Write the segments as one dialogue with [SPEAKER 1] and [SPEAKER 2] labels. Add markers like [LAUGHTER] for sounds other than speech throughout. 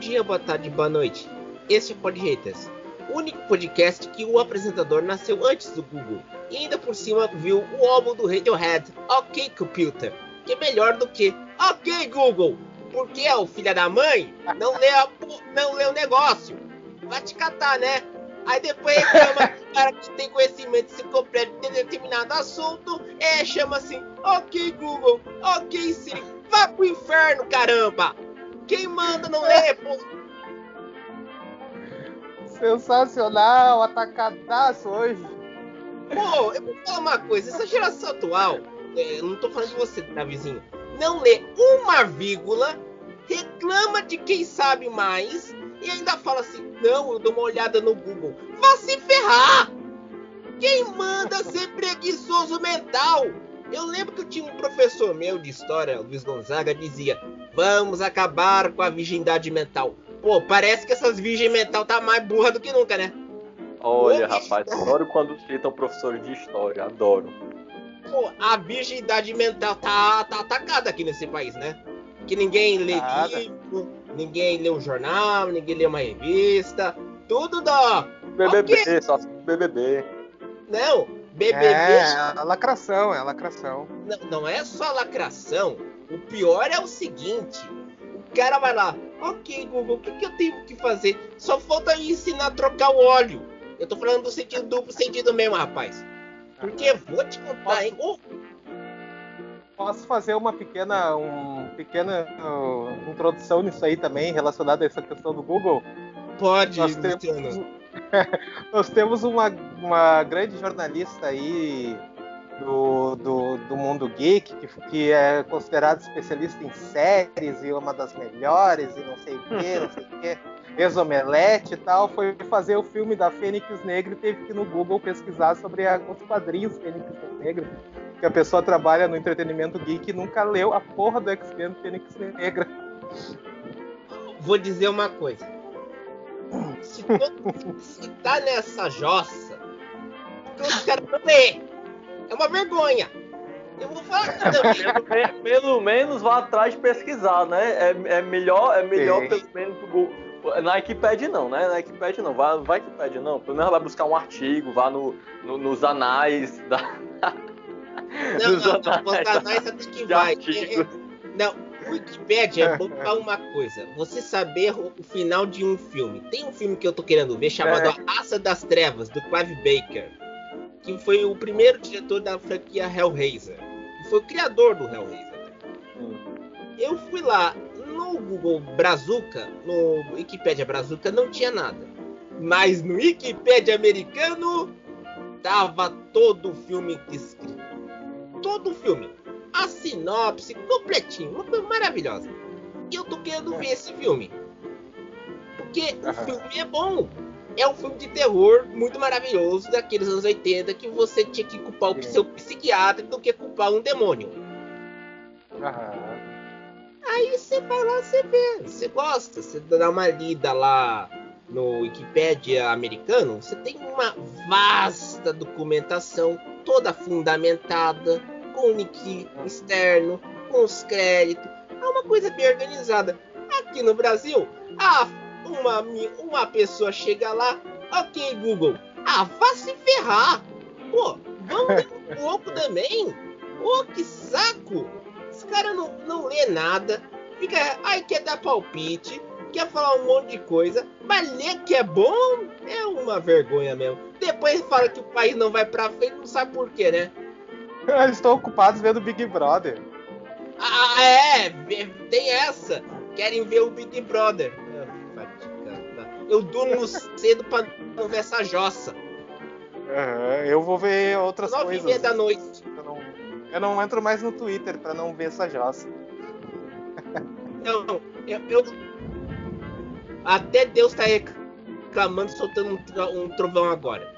[SPEAKER 1] dia, boa tarde, boa noite. Este é Podhaters, o único podcast que o apresentador nasceu antes do Google e ainda por cima viu o álbum do Radiohead, OK Computer, que é melhor do que OK Google, porque o filho da mãe não lê, a, não lê o negócio. Vai te catar, né? Aí depois reclama [LAUGHS] o cara que tem conhecimento completo de determinado assunto, é, chama assim, ok Google, ok Siri, vá pro inferno, caramba! Quem manda não lê, pô!
[SPEAKER 2] Sensacional, atacadaço hoje.
[SPEAKER 1] Pô, eu vou falar uma coisa, essa geração atual, é, não tô falando de você, tá, vizinho? Não lê uma vírgula, reclama de quem sabe mais e ainda fala assim: não, eu dou uma olhada no Google. Vá se ferrar! Quem manda ser preguiçoso mental? Eu lembro que eu tinha um professor meu de história, Luiz Gonzaga, dizia: vamos acabar com a virgindade mental. Pô, parece que essas virgem mental tá mais burra do que nunca, né?
[SPEAKER 3] Olha, rapaz, adoro quando citam professores de história, adoro.
[SPEAKER 1] Pô, a virgindade mental tá, tá atacada aqui nesse país, né? Que ninguém lê Nada. livro, ninguém lê um jornal, ninguém lê uma revista, tudo da.
[SPEAKER 3] BBB, okay. só BBB.
[SPEAKER 1] Não, BBB.
[SPEAKER 2] É, a lacração, é a lacração.
[SPEAKER 1] Não, não é só lacração. O pior é o seguinte: o cara vai lá, ok, Google, o que, que eu tenho que fazer? Só falta ensinar a trocar o óleo. Eu tô falando do sentido duplo sentido mesmo, rapaz. Porque vou te contar, hein? Oh,
[SPEAKER 2] posso fazer uma pequena, um, pequena uh, introdução nisso aí também, relacionada a essa questão do Google?
[SPEAKER 1] Pode,
[SPEAKER 2] nós temos, [LAUGHS] nós temos uma, uma grande jornalista aí do, do, do mundo geek, que, que é considerada especialista em séries e uma das melhores e não sei o que, não sei o que, [LAUGHS] exomelete e tal, foi fazer o filme da Fênix Negra e teve que no Google pesquisar sobre a, os quadrinhos Fênix Negra que a pessoa trabalha no entretenimento geek e nunca leu a porra do X-Men Fênix Negra.
[SPEAKER 1] Vou dizer uma coisa. Se, todo, se tá nessa jossa, os caras não lê. É uma vergonha. Eu vou falar
[SPEAKER 3] pelo, pelo menos vá atrás de pesquisar, né? É, é melhor, é melhor pelo menos na Wikipedia não, né? Na Wikipedia não, vai, vai Wikipedia não. Pelo menos vai buscar um artigo, vá no, no nos anais da,
[SPEAKER 1] não, não, [LAUGHS] não, Fontanais até que vai. É, é, não, Wikipedia é bom pra uma coisa. Você saber o, final de um filme. Tem um filme que eu tô querendo ver chamado é. A Raça das Trevas, do Clive Baker. Que foi o primeiro diretor da franquia Hellraiser. Foi o criador do Hellraiser. Hum. Eu fui lá no Google Brazuca, no Wikipedia Brazuca, não tinha nada. Mas no Wikipedia americano tava todo o filme descrito todo o filme. A sinopse completinho, uma coisa maravilhosa. E eu tô querendo ver esse filme. Porque o filme é bom. É um filme de terror muito maravilhoso daqueles anos 80 que você tinha que culpar o seu psiquiatra do que culpar um demônio. Aí você vai lá, você vê, você gosta, você dá uma lida lá no Wikipedia americano, você tem uma vasta documentação, toda fundamentada, com o link externo, com os créditos. É uma coisa bem organizada. Aqui no Brasil, ah, uma, uma pessoa chega lá, ok, Google, ah, vá se ferrar. Pô, vamos ler um [LAUGHS] pouco também. Pô, que saco. Esse cara não, não lê nada, fica, ai, quer dar palpite, quer falar um monte de coisa, mas ler que é bom é uma vergonha mesmo. Depois fala que o país não vai pra frente, não sabe por quê, né? [LAUGHS]
[SPEAKER 2] Eles estão ocupados vendo Big Brother.
[SPEAKER 1] Ah, é! Tem essa! Querem ver o Big Brother. Eu durmo [LAUGHS] cedo pra não ver essa jossa.
[SPEAKER 2] Uhum, eu vou ver outras 9 coisas.
[SPEAKER 1] 9 da noite.
[SPEAKER 2] Eu não, eu não entro mais no Twitter pra não ver essa jossa.
[SPEAKER 1] Não, eu, eu, Até Deus tá reclamando, soltando um, um trovão agora.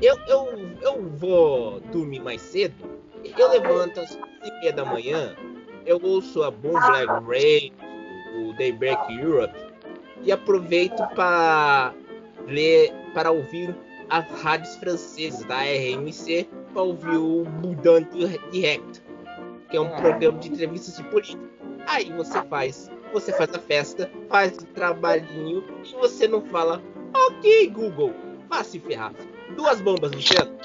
[SPEAKER 1] Eu, eu, eu vou dormir mais cedo eu levanto às 5 da manhã, eu ouço a Boom Black Radio, o Daybreak Europe, e aproveito para ler, para ouvir as rádios francesas da RMC, para ouvir o Mudando Direct, que é um programa de entrevistas de política. Aí você faz, você faz a festa, faz o trabalhinho e você não fala, ok, Google, vá se ferrar. Duas bombas, Luciano.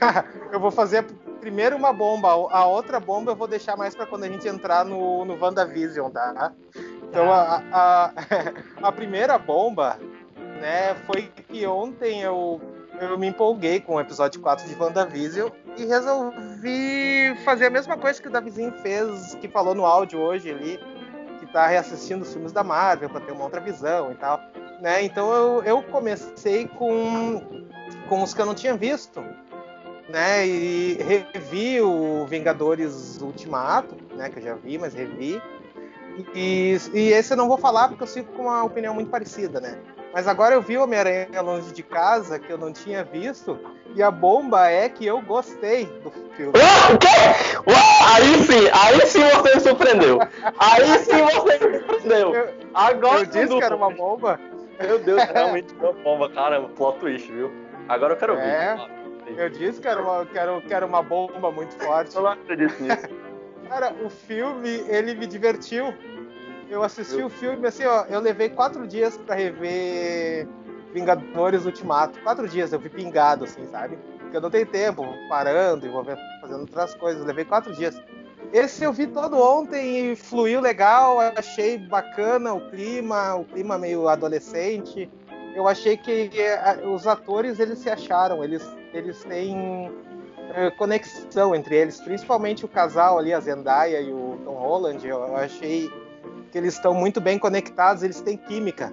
[SPEAKER 1] [LAUGHS]
[SPEAKER 2] eu vou fazer primeiro uma bomba, a outra bomba eu vou deixar mais para quando a gente entrar no, no WandaVision, tá? Então a, a, [LAUGHS] a primeira bomba, né, foi que ontem eu, eu me empolguei com o episódio 4 de WandaVision e resolvi fazer a mesma coisa que o Davizinho fez, que falou no áudio hoje ali, que tá reassistindo os filmes da Marvel para ter uma outra visão e tal. Né? Então eu, eu comecei com, com os que eu não tinha visto né? E revi o Vingadores Ultimato, né? Que eu já vi, mas revi. E, e esse eu não vou falar porque eu sigo com uma opinião muito parecida, né? Mas agora eu vi Homem-Aranha Longe de Casa, que eu não tinha visto, e a bomba é que eu gostei do filme.
[SPEAKER 3] o quê? aí sim, aí sim você me surpreendeu. Aí sim você me surpreendeu. Eu, agora
[SPEAKER 2] eu disse que era uma bomba.
[SPEAKER 3] Meu Deus, [LAUGHS] realmente uma bomba, cara, plot twist, viu? Agora eu quero ver.
[SPEAKER 2] Eu disse que era uma, que era, que era uma bomba muito forte.
[SPEAKER 3] Eu não acredito nisso.
[SPEAKER 2] Cara, o filme, ele me divertiu. Eu assisti eu... o filme, assim, ó, eu levei quatro dias para rever Vingadores Ultimato. Quatro dias, eu vi pingado, assim, sabe? Porque eu não tenho tempo, parando e vou fazendo outras coisas. Eu levei quatro dias. Esse eu vi todo ontem e fluiu legal, achei bacana o clima, o clima meio adolescente. Eu achei que eh, os atores eles se acharam, eles eles têm é, conexão entre eles, principalmente o casal ali, a Zendaya e o Tom Holland. Eu, eu achei que eles estão muito bem conectados, eles têm química,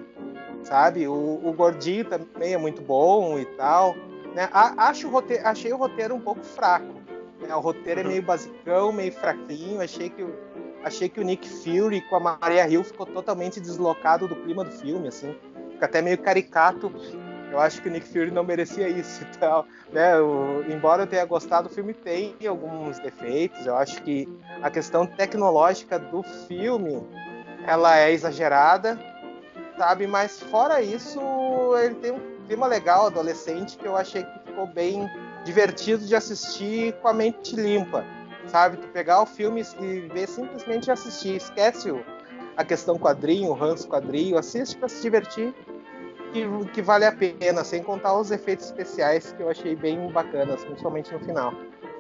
[SPEAKER 2] sabe? O, o gordinho também é muito bom e tal. Né? Acho o roteiro, achei o roteiro um pouco fraco. Né? O roteiro é meio basicão, meio fraquinho. Achei que, achei que o Nick Fury com a Maria Hill ficou totalmente deslocado do clima do filme, assim. Fica até meio caricato eu acho que o Nick Fury não merecia isso [LAUGHS] tal. Né? O, embora eu tenha gostado, o filme tem alguns defeitos. Eu acho que a questão tecnológica do filme ela é exagerada, sabe? Mas fora isso, ele tem um clima legal, adolescente, que eu achei que ficou bem divertido de assistir com a mente limpa, sabe? Tu pegar o filme e ver simplesmente assistir, esquece o, a questão quadrinho, o ranço quadrinho, assiste para se divertir que, que vale a pena, sem contar os efeitos especiais que eu achei bem bacanas, principalmente no final.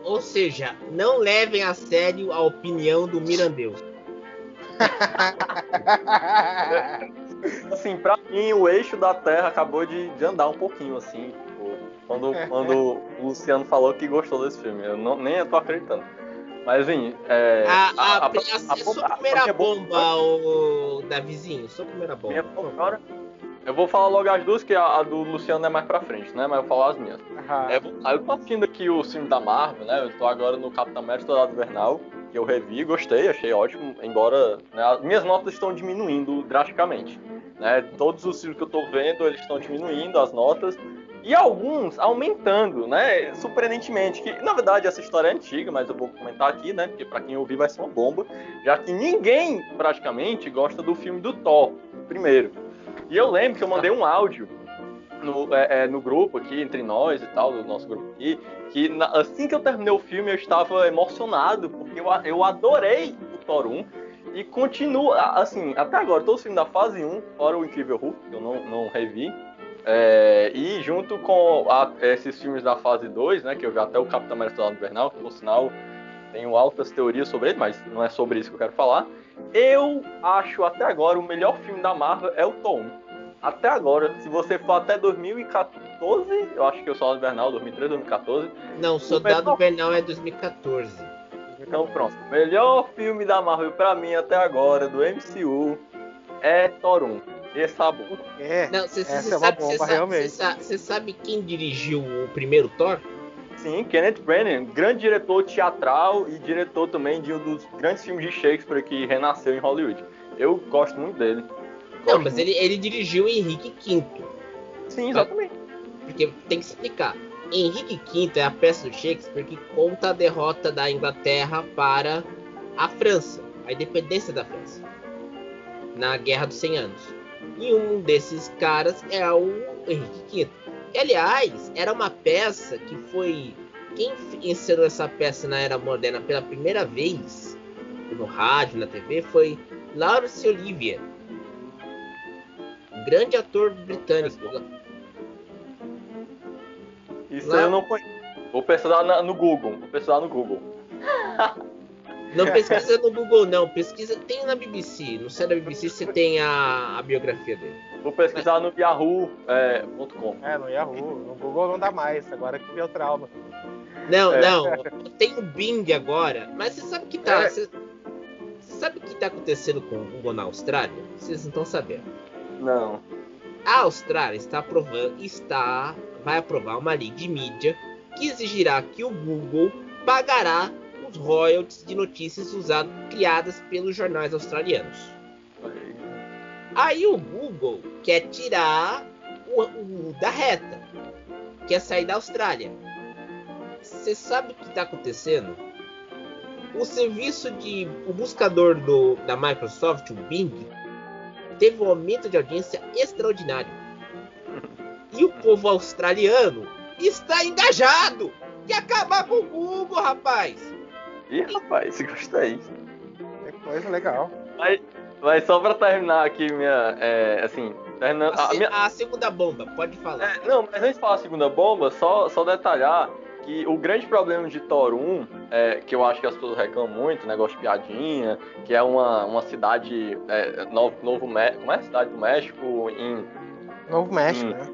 [SPEAKER 1] Ou seja, não levem a sério a opinião do Mirandeus. [LAUGHS]
[SPEAKER 3] assim, pra mim, o eixo da Terra acabou de, de andar um pouquinho, assim. Tipo, quando, quando o Luciano falou que gostou desse filme. Eu não, nem eu tô acreditando. Mas, enfim. É,
[SPEAKER 1] a, a, a, a, a, sua primeira bomba, o Davizinho. Sua primeira bomba. Minha
[SPEAKER 3] agora. Eu vou falar logo as duas, que a, a, do Luciano é mais pra frente, né? Mas eu vou falar as minhas. Uhum. É, aí eu tô assistindo aqui o filme da Marvel, né? Eu tô agora no Capitão América Soldado Invernal, que eu revi, gostei, achei ótimo, embora né, as minhas notas estão diminuindo drasticamente. Né? Todos os filmes que eu tô vendo, eles estão diminuindo as notas, e alguns aumentando, né? Surpreendentemente, que na verdade essa história é antiga, mas eu vou comentar aqui, né? Porque para quem ouvir vai ser uma bomba, já que ninguém praticamente gosta do filme do Thor, primeiro. E eu lembro que eu mandei um áudio no, é, é, no grupo aqui, entre nós e tal, do nosso grupo aqui, que na, assim que eu terminei o filme eu estava emocionado, porque eu, eu adorei o Thor 1 e continuo, assim, até agora, todo o filme da fase 1, fora o Incrível Hulk, que eu não, não revi, é, e junto com a, esses filmes da fase 2, né, que eu vi até o Capitão América Invernal, que por sinal tenho altas teorias sobre ele, mas não é sobre isso que eu quero falar. Eu acho até agora o melhor filme da Marvel é o Tom. Até agora, se você for até 2014, eu acho que o Soldado Invernal, 2013, 2014.
[SPEAKER 1] Não, Soldado melhor... Invernal é 2014.
[SPEAKER 3] Então pronto. Melhor filme da Marvel pra mim até agora, do MCU, é Thor 1. Esse é bom.
[SPEAKER 2] É, Não, cê, essa cê é uma sabe, bomba, realmente.
[SPEAKER 1] Você sabe quem dirigiu o primeiro Thor?
[SPEAKER 3] Sim, Kenneth Branagh, grande diretor teatral e diretor também de um dos grandes filmes de Shakespeare que renasceu em Hollywood. Eu gosto muito dele.
[SPEAKER 1] Não, mas ele, ele dirigiu Henrique V.
[SPEAKER 3] Sim, exatamente.
[SPEAKER 1] Porque tem que explicar. Henrique V é a peça do Shakespeare que conta a derrota da Inglaterra para a França, a independência da França, na Guerra dos 100 Anos. E um desses caras é o Henrique V. Que, aliás, era uma peça que foi. Quem ensinou essa peça na Era Moderna pela primeira vez, no rádio, na TV, foi Laurence Olivier. Grande ator britânico.
[SPEAKER 3] Isso Lá... eu não conheço. Vou pesquisar no Google. Vou pesquisar no Google. [LAUGHS]
[SPEAKER 1] Não pesquisa no Google, não. Pesquisa. Tem na BBC. No site da BBC você tem a, a biografia dele.
[SPEAKER 3] Vou pesquisar no yahoo.com.
[SPEAKER 2] É, é, no Yahoo. No Google não dá mais. Agora que deu trauma.
[SPEAKER 1] Não, é. não. Tem o Bing agora. Mas você sabe que tá. É. Você, sabe o que tá acontecendo com o Google na Austrália? Vocês não estão sabendo.
[SPEAKER 3] Não.
[SPEAKER 1] A Austrália está aprovando, está, vai aprovar uma lei de mídia que exigirá que o Google pagará os royalties de notícias usadas, criadas pelos jornais australianos. Aí o Google quer tirar o, o da reta, quer sair da Austrália. Você sabe o que está acontecendo? O serviço de o buscador do, da Microsoft, o Bing, teve um aumento de audiência extraordinário. E o povo australiano está engajado e acabar com o Google, rapaz.
[SPEAKER 3] Ih, rapaz, gostei.
[SPEAKER 2] É coisa legal.
[SPEAKER 3] Mas, mas só pra terminar aqui minha. É, assim, terminando.
[SPEAKER 1] A,
[SPEAKER 3] a, minha...
[SPEAKER 1] a, segunda bomba, pode falar.
[SPEAKER 3] É, não, mas antes de falar a segunda bomba, só, só detalhar que o grande problema de Thor 1, é, que eu acho que as pessoas reclamam muito, negócio de piadinha, que é uma, uma cidade. É, novo, novo Como é a cidade do México? Em.
[SPEAKER 2] Novo México,
[SPEAKER 3] em, né?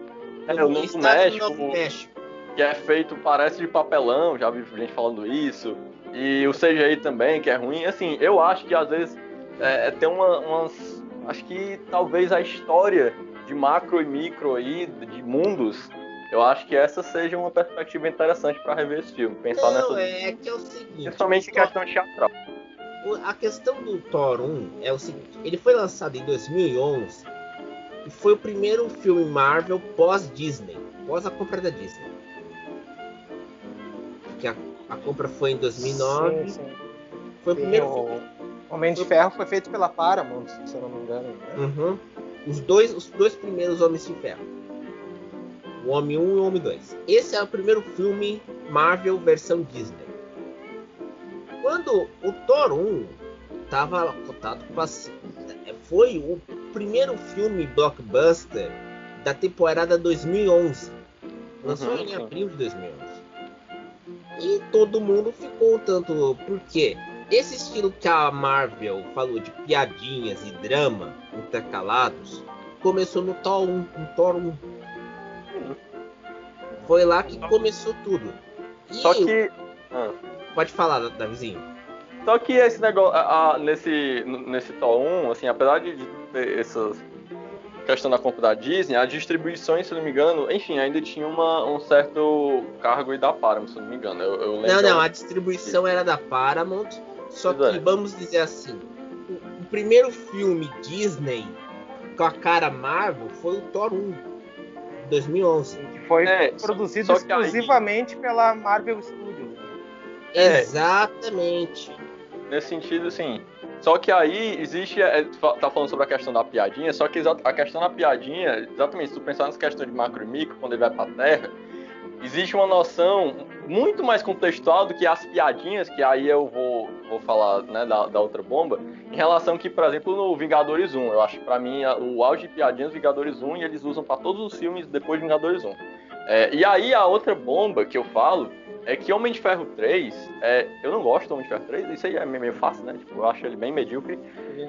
[SPEAKER 3] É, o Novo México, Novo México. Que é feito, parece de papelão, já vi gente falando isso. E o CGI também, que é ruim. Assim, eu acho que às vezes é, é, tem uma, umas. Acho que talvez a história de macro e micro aí, de mundos, eu acho que essa seja uma perspectiva interessante para rever esse filme. Pensar
[SPEAKER 1] Não,
[SPEAKER 3] nessa.
[SPEAKER 1] É que é o seguinte.
[SPEAKER 3] Principalmente em questão teatral.
[SPEAKER 1] A questão do Thor 1 é o seguinte: ele foi lançado em 2011 e foi o primeiro filme Marvel pós-Disney, pós a compra da Disney. Que a a compra foi em 2009. Sim, sim. Foi o primeiro
[SPEAKER 2] o Homem de Ferro foi feito pela Paramount, se eu não me engano. Né?
[SPEAKER 1] Uhum. Os, dois, os dois primeiros Homens de Ferro. O Homem 1 e o Homem 2. Esse é o primeiro filme Marvel versão Disney. Quando o Thor 1 estava cotado para foi o primeiro filme blockbuster da temporada 2011. Lançou uhum, em abril de 2011. E todo mundo ficou um tanto. Porque esse estilo que a Marvel falou de piadinhas e drama intercalados começou no Thor 1. No Thor 1. Foi lá que começou tudo.
[SPEAKER 3] E Só que.
[SPEAKER 1] Ah. Pode falar, Davizinho.
[SPEAKER 3] Só que esse negócio, a, a, nesse, nesse Thor 1, assim, apesar de ter essas questão da compra da Disney, as distribuições, se não me engano, enfim, ainda tinha uma, um certo cargo e da Paramount, se não me engano. Eu, eu
[SPEAKER 1] não, não, a distribuição era da Paramount, só que, é. vamos dizer assim, o, o, primeiro filme Disney com a cara Marvel foi o Thor 1, 2011.
[SPEAKER 2] Que foi é, produzido só, só exclusivamente aí... pela Marvel Studios.
[SPEAKER 1] É, Exatamente.
[SPEAKER 3] Nesse sentido, sim. Só que aí existe, é, tá falando sobre a questão da piadinha, só que a questão da piadinha, exatamente, se tu pensar nessa questão de macro e micro, quando ele vai pra Terra, existe uma noção muito mais contextual do que as piadinhas, que aí eu vou, vou falar né, da, da outra bomba, em relação que, por exemplo, no Vingadores 1, eu acho pra mim o auge de piadinhas Vingadores 1 e eles usam para todos os filmes depois de Vingadores 1. É, e aí a outra bomba que eu falo é que Homem de Ferro 3, é, eu não gosto do Homem de Ferro 3, isso aí é meio fácil, né? Tipo, eu acho ele bem medíocre.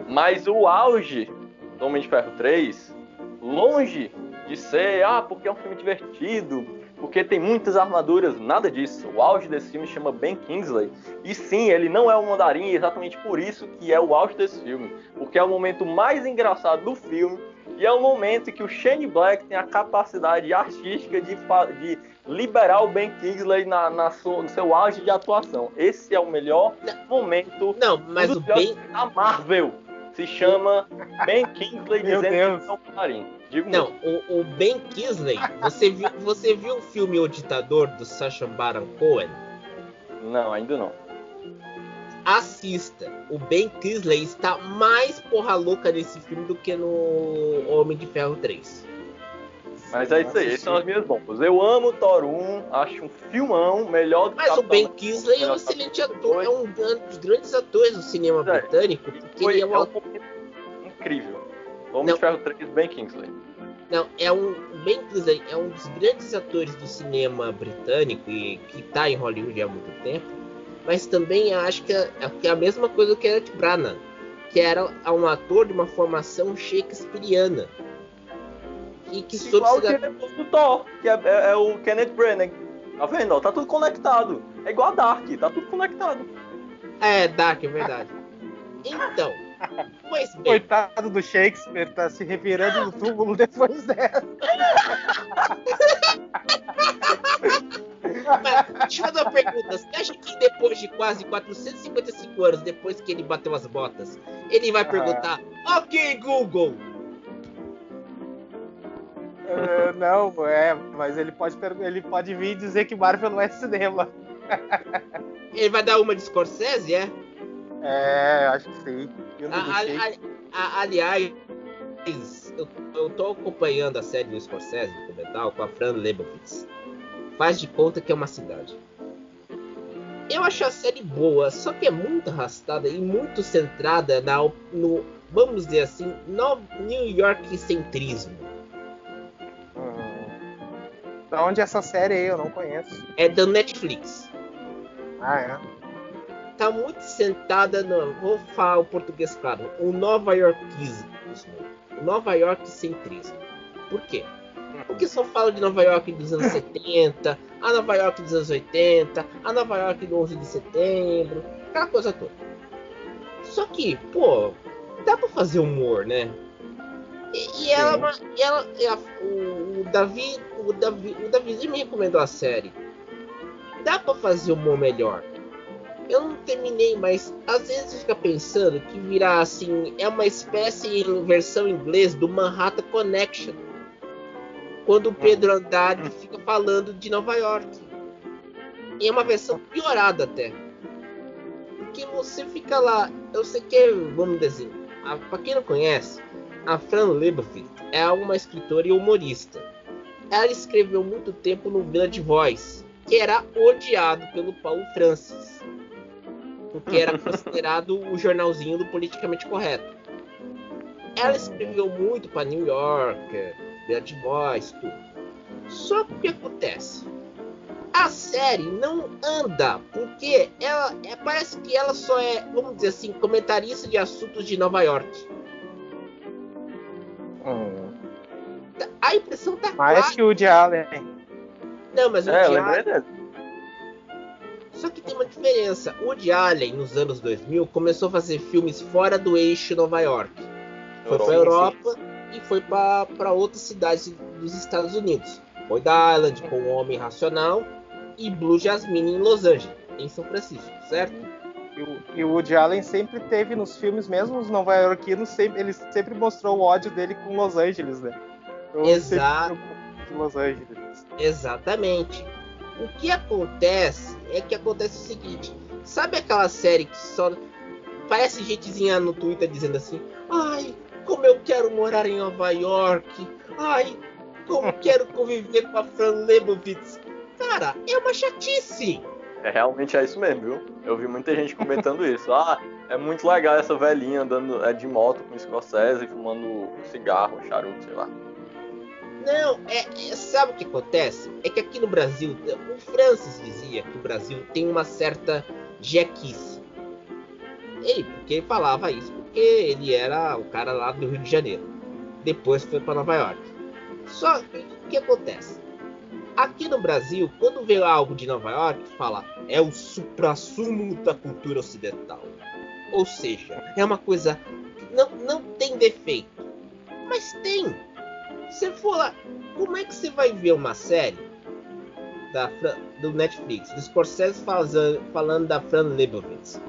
[SPEAKER 3] Mas o auge do Homem de Ferro 3, longe de ser, ah, porque é um filme divertido, porque tem muitas armaduras, nada disso. O auge desse filme chama Ben Kingsley. E sim, ele não é o mandarim, exatamente por isso que é o auge desse filme. Porque é o momento mais engraçado do filme e é o momento que o Shane Black tem a capacidade artística de, de liberar o Ben Kingsley na, na sua, no seu auge de atuação. Esse é o melhor não, momento
[SPEAKER 1] não, mas o Ben...
[SPEAKER 3] da Marvel. Se chama Ben [LAUGHS] Kingsley
[SPEAKER 2] dizendo Deus. que
[SPEAKER 3] é um marinho.
[SPEAKER 1] Digo não, o, o, Ben Kingsley, você viu, você viu o filme O Ditador do Sacha Baron Cohen?
[SPEAKER 3] Não, ainda não
[SPEAKER 1] assista. O Ben Kingsley está mais porra louca nesse filme do que no Homem de Ferro 3.
[SPEAKER 3] Mas é isso aí, essas são as minhas bombas. Eu amo Thor 1, acho um filmão melhor do
[SPEAKER 1] que Mas o Ben Kingsley é um excelente ator, é um dos grandes atores do cinema é, britânico, porque ele é um...
[SPEAKER 3] Homem
[SPEAKER 1] Não.
[SPEAKER 3] de Ferro 3, Ben Kingsley.
[SPEAKER 1] Não, é um Ben Kingsley é um dos grandes atores do cinema britânico e que está em Hollywood há muito tempo. Mas também acho que é, que é a mesma coisa que Eric Branagh, que era um ator de uma formação shakespeariana. E que soube
[SPEAKER 3] Igual o
[SPEAKER 1] se dar-
[SPEAKER 3] Kenneth do Thor, que é, é- é o Kenneth Branagh. Tá vendo? ó? Tá tudo conectado. É igual a Dark, tá tudo conectado.
[SPEAKER 1] É, Dark, é verdade. [LAUGHS] Então, pois bem,
[SPEAKER 2] Coitado do Shakespeare, tá se revirando no túmulo depois dessa. [LAUGHS]
[SPEAKER 1] mas, deixa eu fazer uma pergunta. Você acha que depois de quase 455 anos, depois que ele bateu as botas, ele vai perguntar: Ok, Google,
[SPEAKER 2] Ah, não, é, mas ele pode, ele pode vir dizer que Marvel não é cinema. [LAUGHS]
[SPEAKER 1] ele vai dar uma de Scorsese, é?
[SPEAKER 2] É, acho que sim. Do
[SPEAKER 1] A- a- a- aliás, eu, eu tô acompanhando a série do Scorsese, documental, com a Fran Lebowitz. Faz de conta que é uma cidade. Eu acho a série boa, só que é muito arrastada e muito centrada na, no, vamos dizer assim, no New York centrismo.
[SPEAKER 2] Hum. Da onde é essa série aí? Eu não conheço.
[SPEAKER 1] É da Netflix.
[SPEAKER 2] Ah, é.
[SPEAKER 1] Tá muito sentada no. Vou falar o português claro. O Nova Yorkismo. O Nova York centrismo. Por quê? Porque só fala de Nova York dos anos 70, a Nova York dos anos 80, a Nova York do 11 de setembro, aquela coisa toda. Só que, pô, dá pra fazer humor, né? E, e ela, e ela e a- o, o Davi, o Davi, o Davizinho me recomendou a série. Dá pra fazer humor melhor. Eu não terminei, mas às vezes fica pensando que virar assim é uma espécie em versão inglês do Manhattan Connection. Quando o Pedro Andrade fica falando de Nova York. E é uma versão piorada até. Porque você fica lá, eu sei que, vamos dizer, a, pra quem não conhece, a Fran Lebowitz é uma escritora e humorista. Ela escreveu muito tempo no Village Voice, que era odiado pelo Paulo Francis. Porque era considerado [LAUGHS] o jornalzinho do politicamente correto. Ela escreveu muito para New York, Village Voice, tudo. Só que o que acontece? A série não anda, porque ela é, parece que ela só é, vamos dizer assim, comentarista de assuntos de Nova York.
[SPEAKER 2] Hum.
[SPEAKER 1] A impressão tá
[SPEAKER 2] Mais
[SPEAKER 1] clara.
[SPEAKER 2] que o de Allen.
[SPEAKER 1] Não, mas o
[SPEAKER 3] É, lembrei dele.
[SPEAKER 1] Só que tem uma diferença. O Woody Allen, nos anos 2000, começou a fazer filmes fora do eixo Nova York. Foi pra
[SPEAKER 3] Europa.
[SPEAKER 1] E foi para outras cidades dos Estados Unidos. Foi da Island com o Homem Racional e Blue Jasmine em Los Angeles, em São Francisco, certo?
[SPEAKER 2] E o, Woody Allen sempre teve nos filmes, mesmo os nova-iorquinos, sempre, ele sempre mostrou o ódio dele com Los Angeles, né? Eu
[SPEAKER 1] Exato.
[SPEAKER 2] preocupo com Los Angeles.
[SPEAKER 1] Exatamente. O que acontece é que acontece o seguinte: sabe aquela série que só parece gentezinha no Twitter dizendo assim: "Ai, como eu quero morar em Nova York. Ai, como [LAUGHS] quero conviver com a Fran Lebowitz". Cara, é uma chatice.
[SPEAKER 3] É, realmente é isso mesmo, viu? Eu vi muita gente comentando [LAUGHS] isso. Ah, é muito legal essa velhinha andando é, de moto com Scorsese, fumando cigarro, charuto, sei lá.
[SPEAKER 1] Não, é, é- sabe o que acontece? É que aqui no Brasil, o Francis dizia que o Brasil tem uma certa jequice. Ele, porque falava isso, porque ele era o cara lá do Rio de Janeiro. Depois foi para Nova York. Só que o que acontece? Aqui no Brasil, quando vê algo de Nova York, fala é o suprassumo da cultura ocidental. Ou seja, é uma coisa que não, não tem defeito. Mas tem. Você for lá, como é que você vai ver uma série da do Netflix, do Scorsese faza- falando da Fran Lebowitz?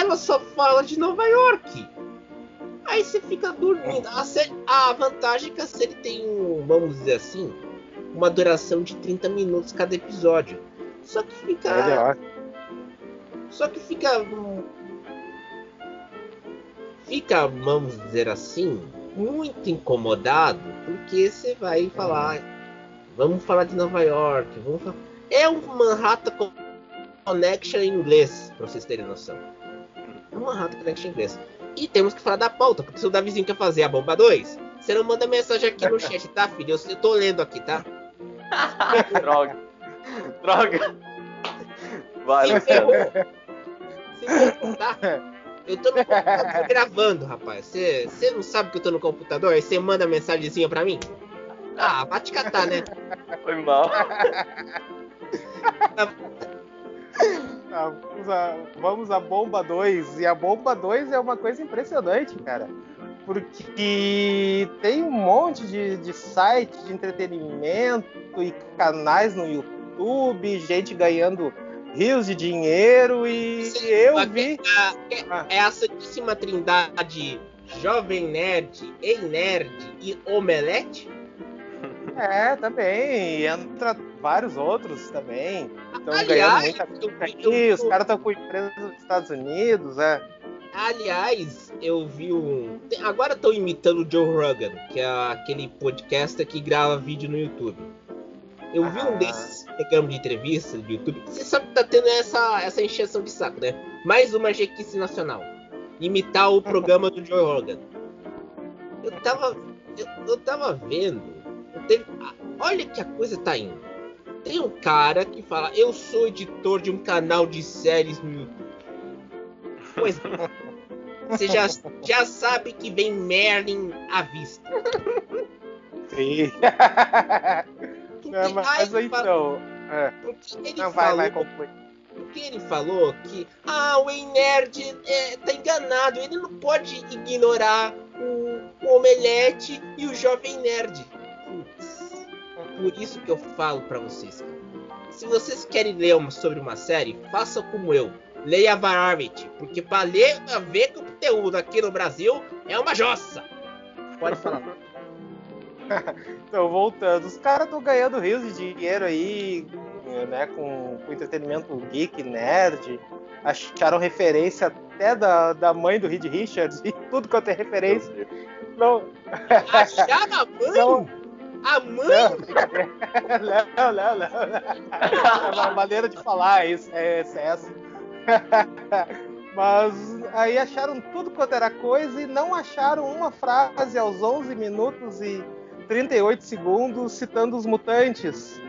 [SPEAKER 1] Ela só fala de Nova York. Aí você fica dormindo. A, série- a vantagem é que a série tem, um, vamos dizer assim, uma duração de 30 minutos cada episódio. Só que fica.
[SPEAKER 2] Melhor.
[SPEAKER 1] Só que fica. Fica, vamos dizer assim, muito incomodado, porque você vai falar. Vamos falar de Nova York. Vamos falar... É um Manhattan Co- Connection em inglês, pra vocês terem noção. É um Manhattan Connection em inglês. E temos que falar da pauta, porque se o Davizinho quer fazer a bomba 2, Você não manda mensagem aqui no chat, tá, filho? Eu, eu tô lendo aqui, tá? [LAUGHS]
[SPEAKER 3] Droga. Droga. Vai,
[SPEAKER 1] Se
[SPEAKER 3] Luciano.
[SPEAKER 1] Se tá? Eu tô no computador gravando, rapaz. Você você não sabe que eu tô no computador? Aí você manda mensagenzinha pra mim? Ah, vai te catar, né?
[SPEAKER 3] Foi mal. [LAUGHS]
[SPEAKER 2] Ah, vamos, a, vamos a bomba 2. E a bomba 2 é uma coisa impressionante, cara. Porque tem um monte de, de sites de entretenimento e canais no YouTube, gente ganhando rios de dinheiro e eu vi.
[SPEAKER 1] A- É a Santíssima Trindade Jovem Nerd, Ei Nerd e Omelete?
[SPEAKER 2] É, também. E entra vários outros também. Estão ganhando muita coisa aqui. Os caras estão com empresas nos Estados Unidos, é.
[SPEAKER 1] Aliás, eu vi um. Agora estou imitando o Joe Rogan, que é aquele podcaster que grava vídeo no YouTube. Eu vi
[SPEAKER 2] Ah.
[SPEAKER 1] um desses programas de entrevista do YouTube. Você sabe que tá tendo essa, essa encheção de saco, né? Mais uma jequice nacional. Imitar o programa do Joe Rogan. Eu tava. Eu, eu tava vendo. Ah, olha que a coisa tá indo. Tem um cara que fala, eu sou editor de um canal de séries no YouTube. Pois bem, [LAUGHS] você já, já sabe que vem Merlin à vista.
[SPEAKER 2] Sim.
[SPEAKER 1] Porque [LAUGHS]
[SPEAKER 2] É, mas
[SPEAKER 1] aí
[SPEAKER 2] então. É. Não, vai,
[SPEAKER 1] falou,
[SPEAKER 2] vai,
[SPEAKER 1] porque ele falou que ah, o Ei Nerd é, tá enganado, ele não pode ignorar o, o Omelete e o Jovem Nerd. Por isso que eu falo pra vocês. cara. Se vocês querem ler uma- sobre uma série, façam como eu. Leia Variety, porque pra ler, pra ver conteúdo aqui no Brasil é uma jossa. Pode falar. [LAUGHS]
[SPEAKER 2] Então, voltando, os caras estão ganhando rios de dinheiro aí, né, com, com entretenimento geek, nerd. Acharam referência até da, da mãe do Reed Richards e [LAUGHS] tudo quanto é referência. Não,
[SPEAKER 1] Acharam a mãe?
[SPEAKER 2] não,
[SPEAKER 1] A mãe?
[SPEAKER 2] não, [LAUGHS] não, não, não. É uma maneira de falar, é isso, é excesso. [LAUGHS] Mas aí acharam tudo quanto era coisa e não acharam uma frase aos 11 minutos e 38 segundos citando os mutantes.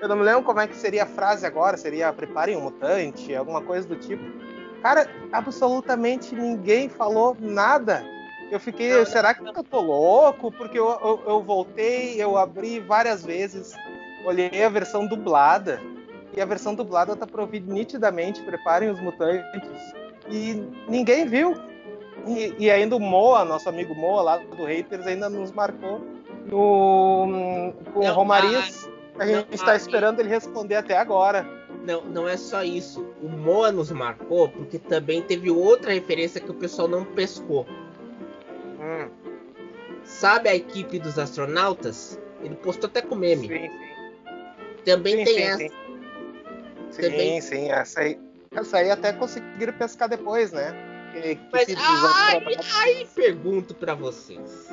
[SPEAKER 2] Eu não me lembro como é que seria a frase agora, seria preparem um mutante, alguma coisa do tipo. Cara, absolutamente ninguém falou nada. Eu fiquei, será que eu tô louco? Porque eu, eu, eu voltei, eu abri várias vezes, olhei a versão dublada. E a versão dublada tá provida nitidamente, preparem os mutantes. E ninguém viu. E, e ainda o Moa, nosso amigo Moa lá do Haters, ainda nos marcou no, com
[SPEAKER 1] Não,
[SPEAKER 2] Romariz. A gente está esperando ele responder até agora.
[SPEAKER 1] Não, não é só isso. O Moa nos marcou porque também teve outra referência que o pessoal não pescou.
[SPEAKER 2] Hum,
[SPEAKER 1] Sabe a equipe dos astronautas? Ele postou até com meme.
[SPEAKER 2] sim, sim.
[SPEAKER 1] Também
[SPEAKER 2] Sim,
[SPEAKER 1] tem
[SPEAKER 2] sim,
[SPEAKER 1] essa.
[SPEAKER 2] sim. Sim,
[SPEAKER 1] Também-
[SPEAKER 2] sim, essa aí, essa aí até conseguiram pescar depois, né? Que, que
[SPEAKER 1] Mas ai, aí pergunto pra vocês.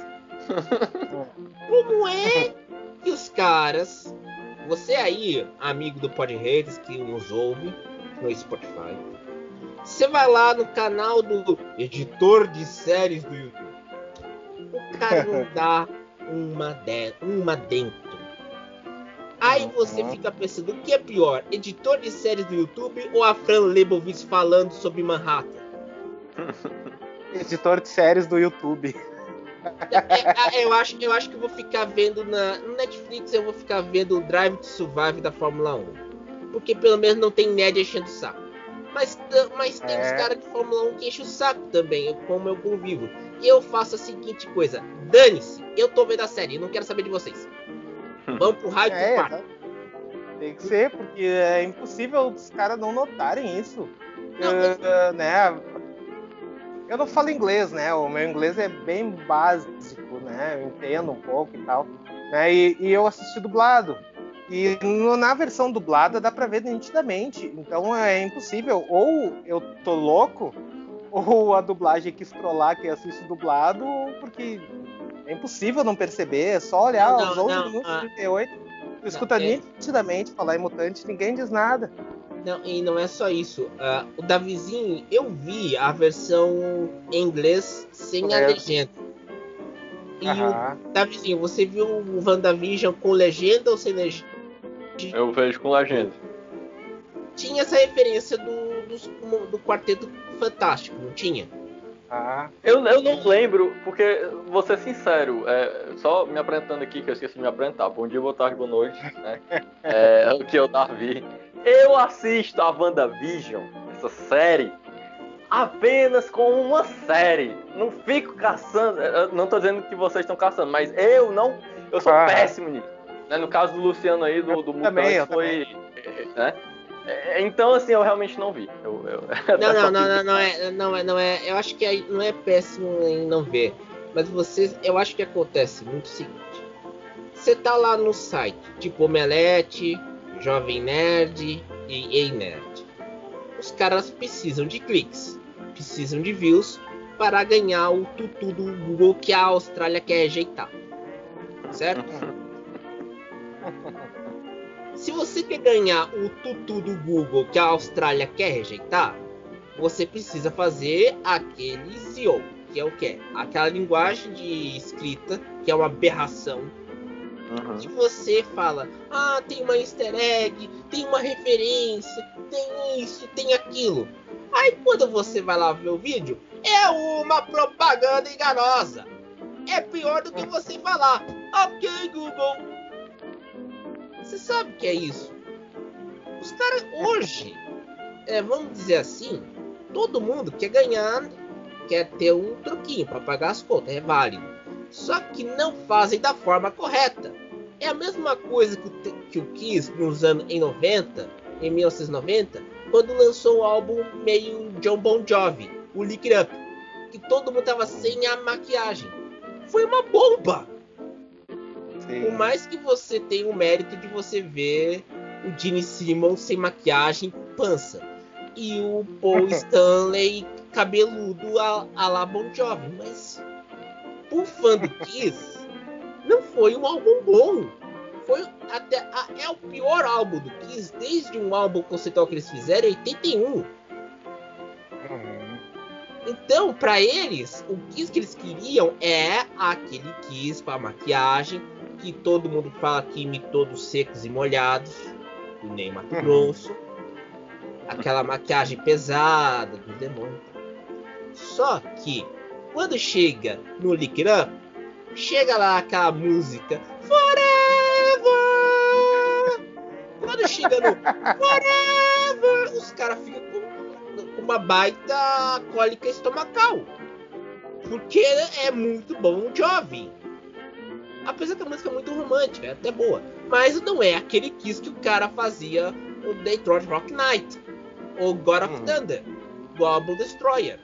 [SPEAKER 1] [LAUGHS] Como é que os caras, você aí, amigo do Pod Haters que nos ouve no Spotify, você vai lá no canal do editor de séries do YouTube. Dá uma, de, uma dentro. Aí você fica pensando, o que é pior, editor de séries do YouTube ou a Fran Lebowitz falando sobre Manhattan? [LAUGHS]
[SPEAKER 2] editor de séries do YouTube.
[SPEAKER 1] É, é, eu, acho, eu acho que eu vou ficar vendo na no Netflix, eu vou ficar vendo o Drive to Survive da Fórmula 1. Porque pelo menos não tem nerd enchendo o saco. Mas, mas tem
[SPEAKER 2] É.
[SPEAKER 1] os caras de Fórmula 1 que enchem o saco também, eu- como eu convivo. E eu faço a seguinte coisa: dane-se, eu tô vendo a série, eu não quero saber de vocês. Vamos pro raio
[SPEAKER 2] É, tá. tem que ser, porque é impossível os caras não notarem isso.
[SPEAKER 1] Não,
[SPEAKER 2] Eh, né? Eu não falo inglês, né? O meu inglês é bem básico, né? Eu entendo um pouco e tal. Né? E, e eu assisti dublado. E no- na versão dublada dá pra ver nitidamente. Então é impossível. Ou eu tô louco, [LAUGHS] ou a dublagem quis trollar quem assiste dublado, porque é impossível não perceber. É só olhar
[SPEAKER 1] Não,
[SPEAKER 2] os 11
[SPEAKER 1] não,
[SPEAKER 2] minutos
[SPEAKER 1] ah.
[SPEAKER 2] e 38. Tu escuta
[SPEAKER 1] é.
[SPEAKER 2] nitidamente falar em mutante, ninguém diz nada.
[SPEAKER 1] Não, e não é só isso. Ah, o Davizinho, eu vi a versão em inglês sem a
[SPEAKER 2] É.
[SPEAKER 1] legenda. E o Davizinho, você viu o WandaVision com legenda ou sem legenda?
[SPEAKER 3] Eu vejo com legenda.
[SPEAKER 1] Tinha essa referência do, do, do Quarteto Fantástico, não tinha?
[SPEAKER 3] Ah. Eu, eu não lembro, porque, vou ser sincero, é, só me apresentando aqui, que eu esqueci de me apresentar. Bom dia, boa tarde, boa noite. Né? É, o que eu Davi. Eu assisto a WandaVision, essa série, apenas como uma série. Não fico caçando. Não tô dizendo que vocês estão caçando, mas eu não. Eu sou ah. péssimo nisso. Né? No caso do Luciano aí, do, do Mutante, foi. Né? É, então, assim, eu realmente não vi. Eu, eu... [LAUGHS]
[SPEAKER 1] Não, não, não, não, não, é, não é, não é. Eu acho que não é péssimo em não ver. Mas você, eu acho que acontece muito o seguinte. Você tá lá no site, tipo Omelete, Jovem Nerd e Ei Nerd. Os caras precisam de cliques, precisam de views para ganhar o tutu do Google que a Austrália quer rejeitar. Certo? Se você quer ganhar o tutu do Google que a Austrália quer rejeitar, você precisa fazer aquele SEO, que é o que? Aquela linguagem de escrita que é uma aberração. Uhum. Que você fala, ah, tem uma easter egg, tem uma referência, tem isso, tem aquilo. Aí quando você vai lá ver o vídeo, é uma propaganda enganosa. É pior do que você falar, ok, Google, você sabe que é isso? Os caras hoje, é, vamos dizer assim, todo mundo quer ganhar, quer ter um troquinho para pagar as contas, é válido. Só que não fazem da forma correta. É a mesma coisa que, o, que o Kiss nos anos em 90, em 1990, quando lançou o álbum meio John Bon Jovi, o Lick It Up, que todo mundo tava sem a maquiagem. Foi uma bomba. Sim. Por mais que você tenha o mérito de você ver o Gene Simmons sem maquiagem pança. E o Paul [LAUGHS] Stanley cabeludo a, a la Bon Jovi. Mas o fã do Kiss [LAUGHS] não foi um álbum bom. Foi até a, é o pior álbum do Kiss desde um álbum conceitual que eles fizeram em 81. Uhum. Então, para eles, o Kiss que eles queriam é aquele Kiss com a maquiagem, que todo mundo fala que imitou dos secos e molhados, do Ney Mato uhum. Grosso. Aquela maquiagem pesada do demônio. Só que quando chega no Up, chega lá aquela música Forever! Quando chega no Forever, os caras ficam com, uma baita cólica estomacal. Porque é muito bom jovem. Apesar que a música é muito romântica, é até boa. Mas não é aquele Kiss que o cara fazia no Detroit Rock Knight. Ou God of hum. Thunder. Goblin Destroyer.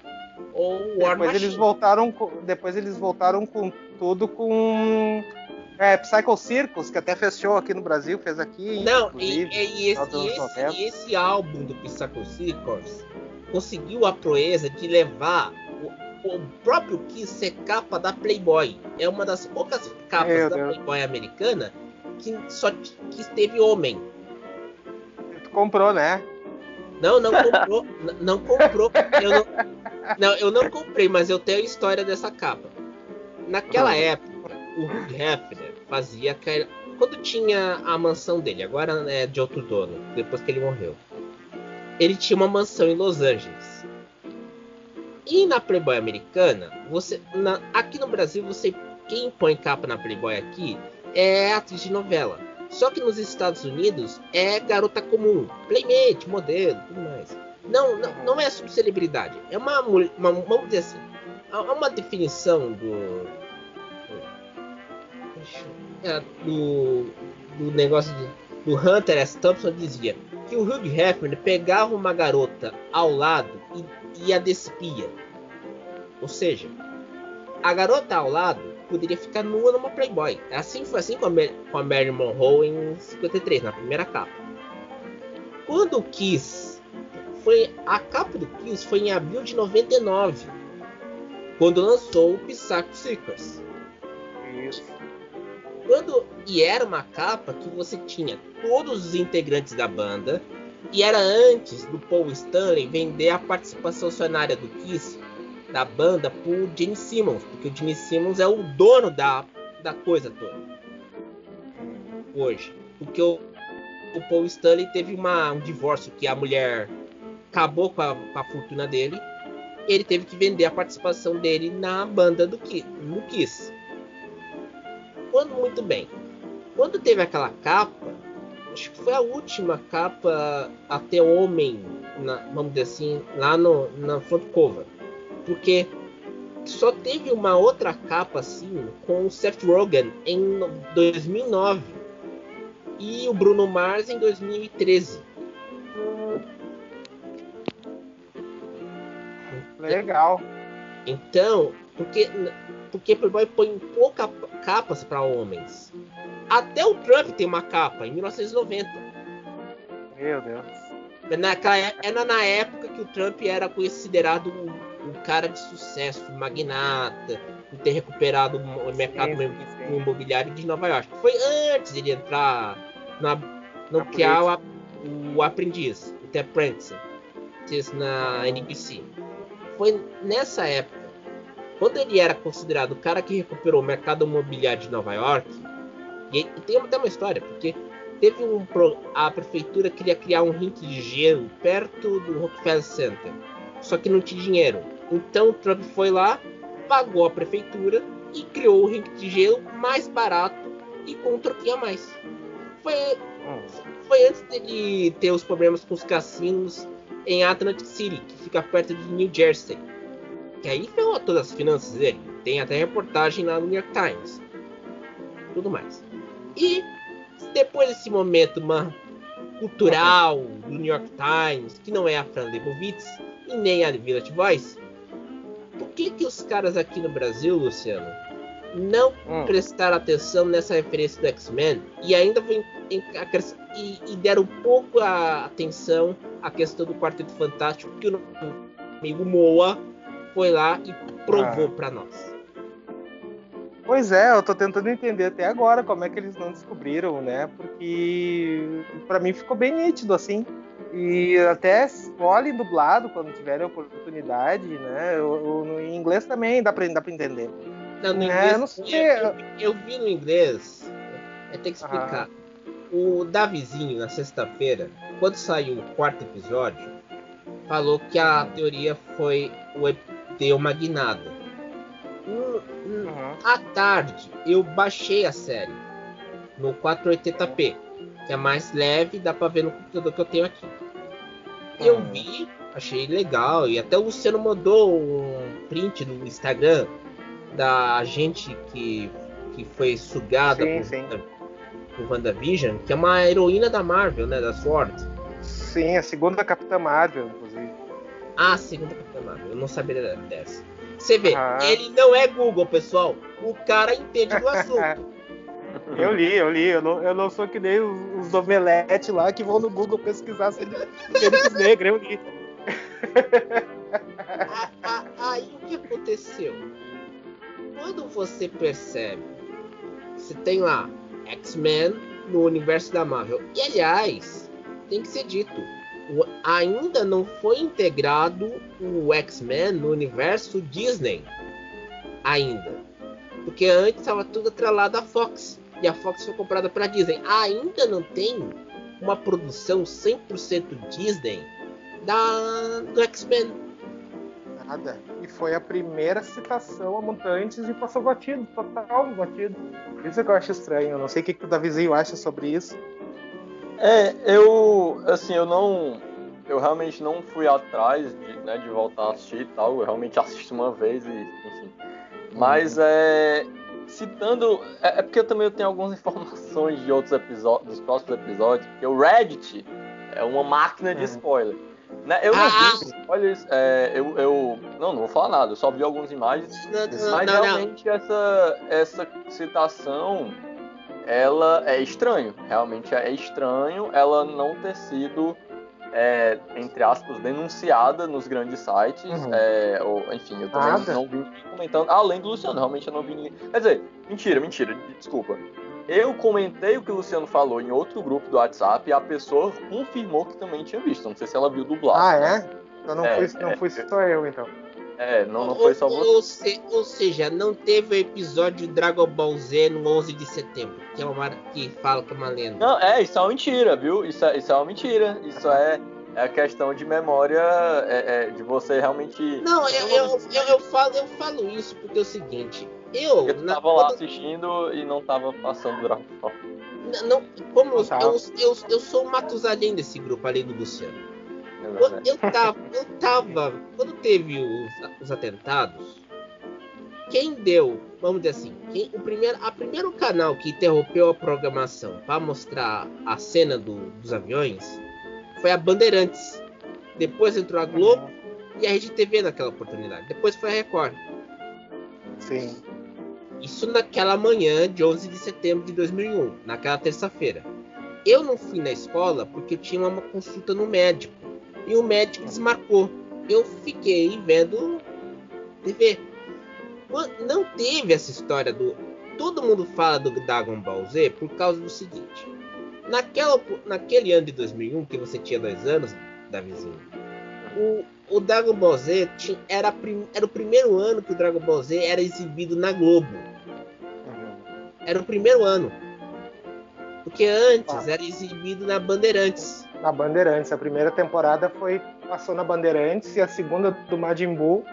[SPEAKER 1] Ou War
[SPEAKER 2] depois
[SPEAKER 1] Machine.
[SPEAKER 2] eles voltaram com, Depois eles voltaram com tudo com. É, Psycho Circus, que até fez show aqui no Brasil, fez aqui.
[SPEAKER 1] Não, e, e, esse, esse, esse, álbum do Psycho Circus conseguiu a proeza de levar o próprio Kiss ser capa da Playboy. É uma das poucas capas Meu da Deus. Playboy americana que só que teve homem.
[SPEAKER 2] Tu comprou, né?
[SPEAKER 1] Não, não comprou. [LAUGHS] não comprou. Eu não, não, eu não comprei, mas eu tenho a história dessa capa. Naquela época, o Hugh Hefner fazia quando tinha a mansão dele, agora é de outro dono, depois que ele morreu. Ele tinha uma mansão em Los Angeles. E na Playboy americana, você na, aqui no Brasil você quem põe capa na Playboy aqui é atriz de novela. Só que nos Estados Unidos é garota comum, playmate, modelo, tudo mais. Não, não, não é subcelebridade. É uma, uma vamos dizer assim, há uma definição do é, do, do negócio do, do Hunter S. Thompson dizia que o Hugh Hefner pegava uma garota ao lado e e a despia. Ou seja, a garota ao lado poderia ficar nua numa Playboy. Assim foi assim com a, com a Mary Monroe em 53, na primeira capa. Quando o Kiss foi a capa do Kiss foi em abril de 99, quando lançou o Psycho Seekers. Isso. Quando e era uma capa que você tinha todos os integrantes da banda e era antes do Paul Stanley vender a participação acionária do Kiss da banda pro Gene Simmons, porque o Gene Simmons é o dono da, da coisa toda. Hoje. Porque o, o Paul Stanley teve uma, um divórcio que a mulher acabou com a, com a fortuna dele. Ele teve que vender a participação dele na banda do, do Kiss. Quando muito bem. Quando teve aquela capa, acho que foi a última capa até homem, na, vamos dizer assim, lá no, na front cover. Porque só teve uma outra capa assim com o Seth Rogen em 2009 e o Bruno Mars em 2013.
[SPEAKER 2] Legal.
[SPEAKER 1] Então, porque porque Playboy põe pouca capas para homens. Até o Trump tem uma capa em 1990.
[SPEAKER 2] Meu Deus.
[SPEAKER 1] Naquela, era é, na época que o Trump era considerado um, cara de sucesso, um magnata, por ter recuperado o mercado sim, sim. imobiliário de Nova York. Foi antes de ele entrar na, no que é o, o aprendiz, o The Apprentice, na NBC. Foi nessa época quando ele era considerado o cara que recuperou o mercado imobiliário de Nova York, e, e tem até uma história, porque teve um a prefeitura queria criar um rink de gelo perto do Rockefeller Center, só que não tinha dinheiro. Então o Trump foi lá, pagou a prefeitura e criou o rink de gelo mais barato e com um troquinho a mais. Foi, foi antes dele ter os problemas com os cassinos em Atlantic City, que fica perto de New Jersey que aí ferrou todas as finanças dele. Tem até reportagem lá no New York Times. Tudo mais. E depois desse momento uma, cultural do New York Times, que não é a Fran Lebowitz e nem a Village Voice, por que, que os caras aqui no Brasil, Luciano, não hum. prestaram atenção nessa referência do X-Men e ainda em, em, e, e, deram pouco a atenção à questão do Quarteto Fantástico que o amigo Moa foi lá e provou ah. para nós.
[SPEAKER 2] Pois é, eu tô tentando entender até agora como é que eles não descobriram, né? Porque para mim ficou bem nítido assim. E até olhem dublado quando tiverem oportunidade, né? Eu, eu, em inglês também dá pra, dá pra entender.
[SPEAKER 1] Não, no é, inglês, não sei. Eu, eu, vi no inglês, é ter que explicar. Ah. O Davizinho, na sexta-feira, quando saiu o quarto episódio, falou que a teoria foi o deu uma guinada. Um, uhum. À tarde, eu baixei a série no 480p, que é mais leve, dá para ver no computador que eu tenho aqui. Eu vi, achei legal, e até o Luciano mandou um print no Instagram da gente que, que foi sugada sim, por, sim. por WandaVision, que é uma heroína da Marvel, né, da Sword.
[SPEAKER 2] Sim, a segunda Capitã Marvel, inclusive.
[SPEAKER 1] Ah, segunda Capitã Marvel. Eu não sabia dessa. Você vê, ah. ele não é Google, pessoal. O cara entende do assunto. [LAUGHS]
[SPEAKER 2] eu li, eu li. Eu não, eu não sou que nem os, os omelete lá que vão no Google pesquisar sobre Fênix Negra. Eu li.
[SPEAKER 1] Aí o que aconteceu? Quando você percebe, você tem lá X-Men no universo da Marvel. E aliás, tem que ser dito, ainda não foi integrado o X-Men no universo Disney. Ainda. Porque antes estava tudo atrelado à Fox. E a Fox foi comprada pela Disney. Ainda não tem uma produção 100% Disney da, do X-Men.
[SPEAKER 2] Nada. E foi a primeira citação a mutantes e passou batido, total batido. Isso é que eu acho estranho. Eu não sei o que, que o Davizinho acha sobre isso.
[SPEAKER 3] É, eu, assim, eu não, eu realmente não fui atrás de, né, de voltar a assistir e tal, eu realmente assisti uma vez e, enfim. Mas uhum. é, citando, é, é, porque eu também tenho algumas [LAUGHS] informações de outros episódios, dos próximos episódios, porque o Reddit é uma máquina de uhum. spoiler. Né? Eu não ah! vi spoilers, é, eu, eu, não, não vou falar nada, eu só vi algumas imagens, não, não, mas não, realmente essa, essa citação ela é estranho, realmente é estranho ela não ter sido, é, entre aspas, denunciada nos grandes sites, uhum. é, ou, enfim, eu também Nada. não vi ninguém comentando, além do Luciano, realmente eu não vi ninguém. Quer dizer, mentira, mentira, desculpa. Eu comentei o que o Luciano falou em outro grupo do WhatsApp e a pessoa confirmou que também tinha visto. Não sei se ela viu dublado.
[SPEAKER 2] Ah, é? Então não, é, fui, não é, fui só eu, então.
[SPEAKER 3] É, não, não foi só
[SPEAKER 1] ou,
[SPEAKER 3] você.
[SPEAKER 1] Ou, se, ou, seja, não teve o episódio de Dragon Ball Z no 11 de setembro, que é uma que fala que é uma lenda.
[SPEAKER 3] Não, é, isso é uma mentira, viu? Isso é, isso é uma mentira. Isso é, é a questão de memória é, é, de você realmente.
[SPEAKER 1] Não, eu, eu, eu, eu, falo, eu falo isso porque é o seguinte. Eu.
[SPEAKER 3] Eu na, tava lá assistindo e não tava passando Dragon Ball.
[SPEAKER 1] Não, como eu, eu, eu, eu sou o Matusalém desse grupo, além do Luciano. Quando eu tava, eu tava. Quando teve os, os atentados, quem deu, vamos dizer assim, quem, o primeiro, a primeiro canal que interrompeu a programação para mostrar a cena do, dos aviões foi a Bandeirantes. Depois entrou a Globo e a Rede TV naquela oportunidade. Depois foi a Record.
[SPEAKER 2] Sim.
[SPEAKER 1] Isso naquela manhã de 11 de setembro de 2001, naquela terça-feira. Eu não fui na escola porque eu tinha uma consulta no médico e o médico desmarcou. Eu fiquei vendo TV. Não teve essa história do. Todo mundo fala do Dragon Ball Z por causa do seguinte. Naquela, naquele ano de 2001, que você tinha dois anos, Davizinho, o, o Dragon Ball Z tinha, era, era o primeiro ano que o Dragon Ball Z era exibido na Globo. Era o primeiro ano. Porque antes era exibido na Bandeirantes
[SPEAKER 2] na Bandeirantes. A primeira temporada foi passou na Bandeirantes e a segunda do Majin Buu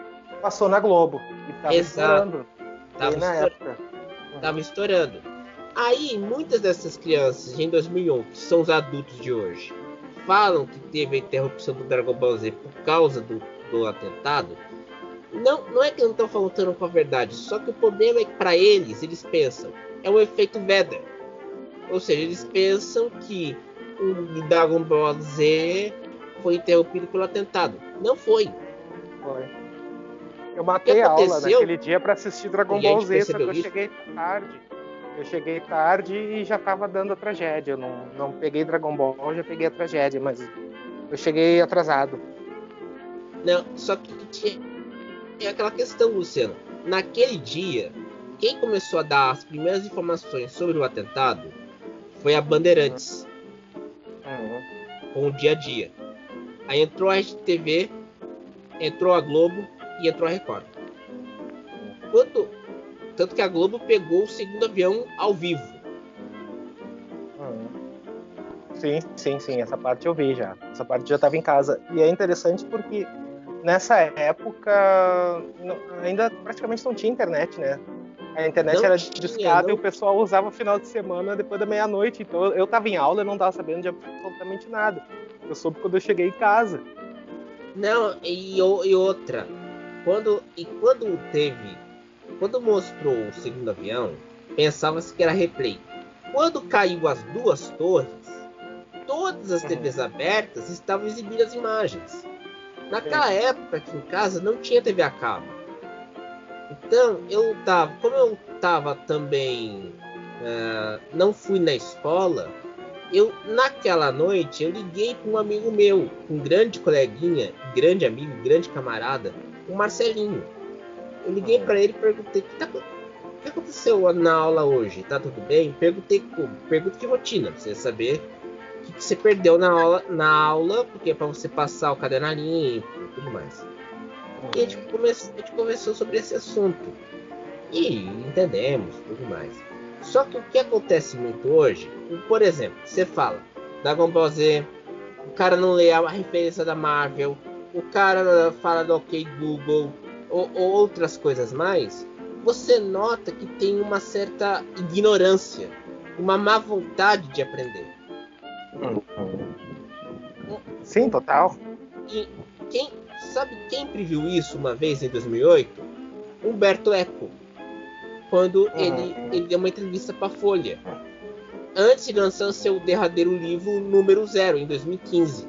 [SPEAKER 2] passou na Globo. E tava Exato. estourando.
[SPEAKER 1] Tava, na estourando. época. tava estourando. Aí, muitas dessas crianças em 2001, que são os adultos de hoje, falam que teve a interrupção do Dragon Ball Z por causa do, do atentado. Não, não é que não estão falando com a verdade, só que o problema é que para eles, eles pensam, é um efeito Vedder. Ou seja, eles pensam que o Dragon Ball Z foi interrompido pelo atentado. Não foi.
[SPEAKER 2] Foi. Eu matei a aula naquele dia para assistir Dragon Ball Z, só que eu isso? cheguei tarde. Eu cheguei tarde e já tava dando a tragédia. Eu não, não peguei Dragon Ball, já peguei a tragédia, mas eu cheguei atrasado.
[SPEAKER 1] Não, só que tinha, tinha aquela questão, Luciano. Naquele dia, quem começou a dar as primeiras informações sobre o atentado foi a Bandeirantes com o dia a dia. Aí entrou a RedeTV, entrou a Globo e entrou a Record. Quando, tanto que a Globo pegou o segundo avião ao vivo.
[SPEAKER 2] Hum. Sim, sim, sim. Essa parte eu vi já. Essa parte já estava em casa. E é interessante porque nessa época ainda praticamente não tinha internet, né? A internet não era discada e o pessoal usava o final de semana depois da meia-noite. Então eu estava em aula e não estava sabendo de absolutamente nada. Eu soube quando eu cheguei em casa.
[SPEAKER 1] Não, e, e outra. Quando, e quando teve. Quando mostrou o segundo avião, pensava-se que era replay. Quando caiu as duas torres, todas as TVs abertas estavam exibindo as imagens. Naquela época aqui em casa não tinha TV a cabo. Então, eu tava, como eu tava também, uh, não fui na escola, eu naquela noite eu liguei para um amigo meu, um grande coleguinha, grande amigo, grande camarada, o Marcelinho. Eu liguei para ele e perguntei: o que, tá, o que aconteceu na aula hoje? Tá tudo bem? Perguntei, pergunta de rotina, pra você saber o que, que você perdeu na aula, na aula, porque é para você passar o caderno limpo e tudo mais. E a gente, a gente conversou sobre esse assunto. E entendemos tudo mais. Só que o que acontece muito hoje, por exemplo, você fala Dragon Ball Z, o cara não lê a referência da Marvel, o cara fala do OK Google, ou, ou outras coisas mais, você nota que tem uma certa ignorância, uma má vontade de aprender.
[SPEAKER 2] Sim, total.
[SPEAKER 1] E quem, Sabe quem previu isso uma vez em 2008? Humberto Eco. Quando ele, ele deu uma entrevista para a Folha. Antes de lançar seu derradeiro livro número zero, em 2015.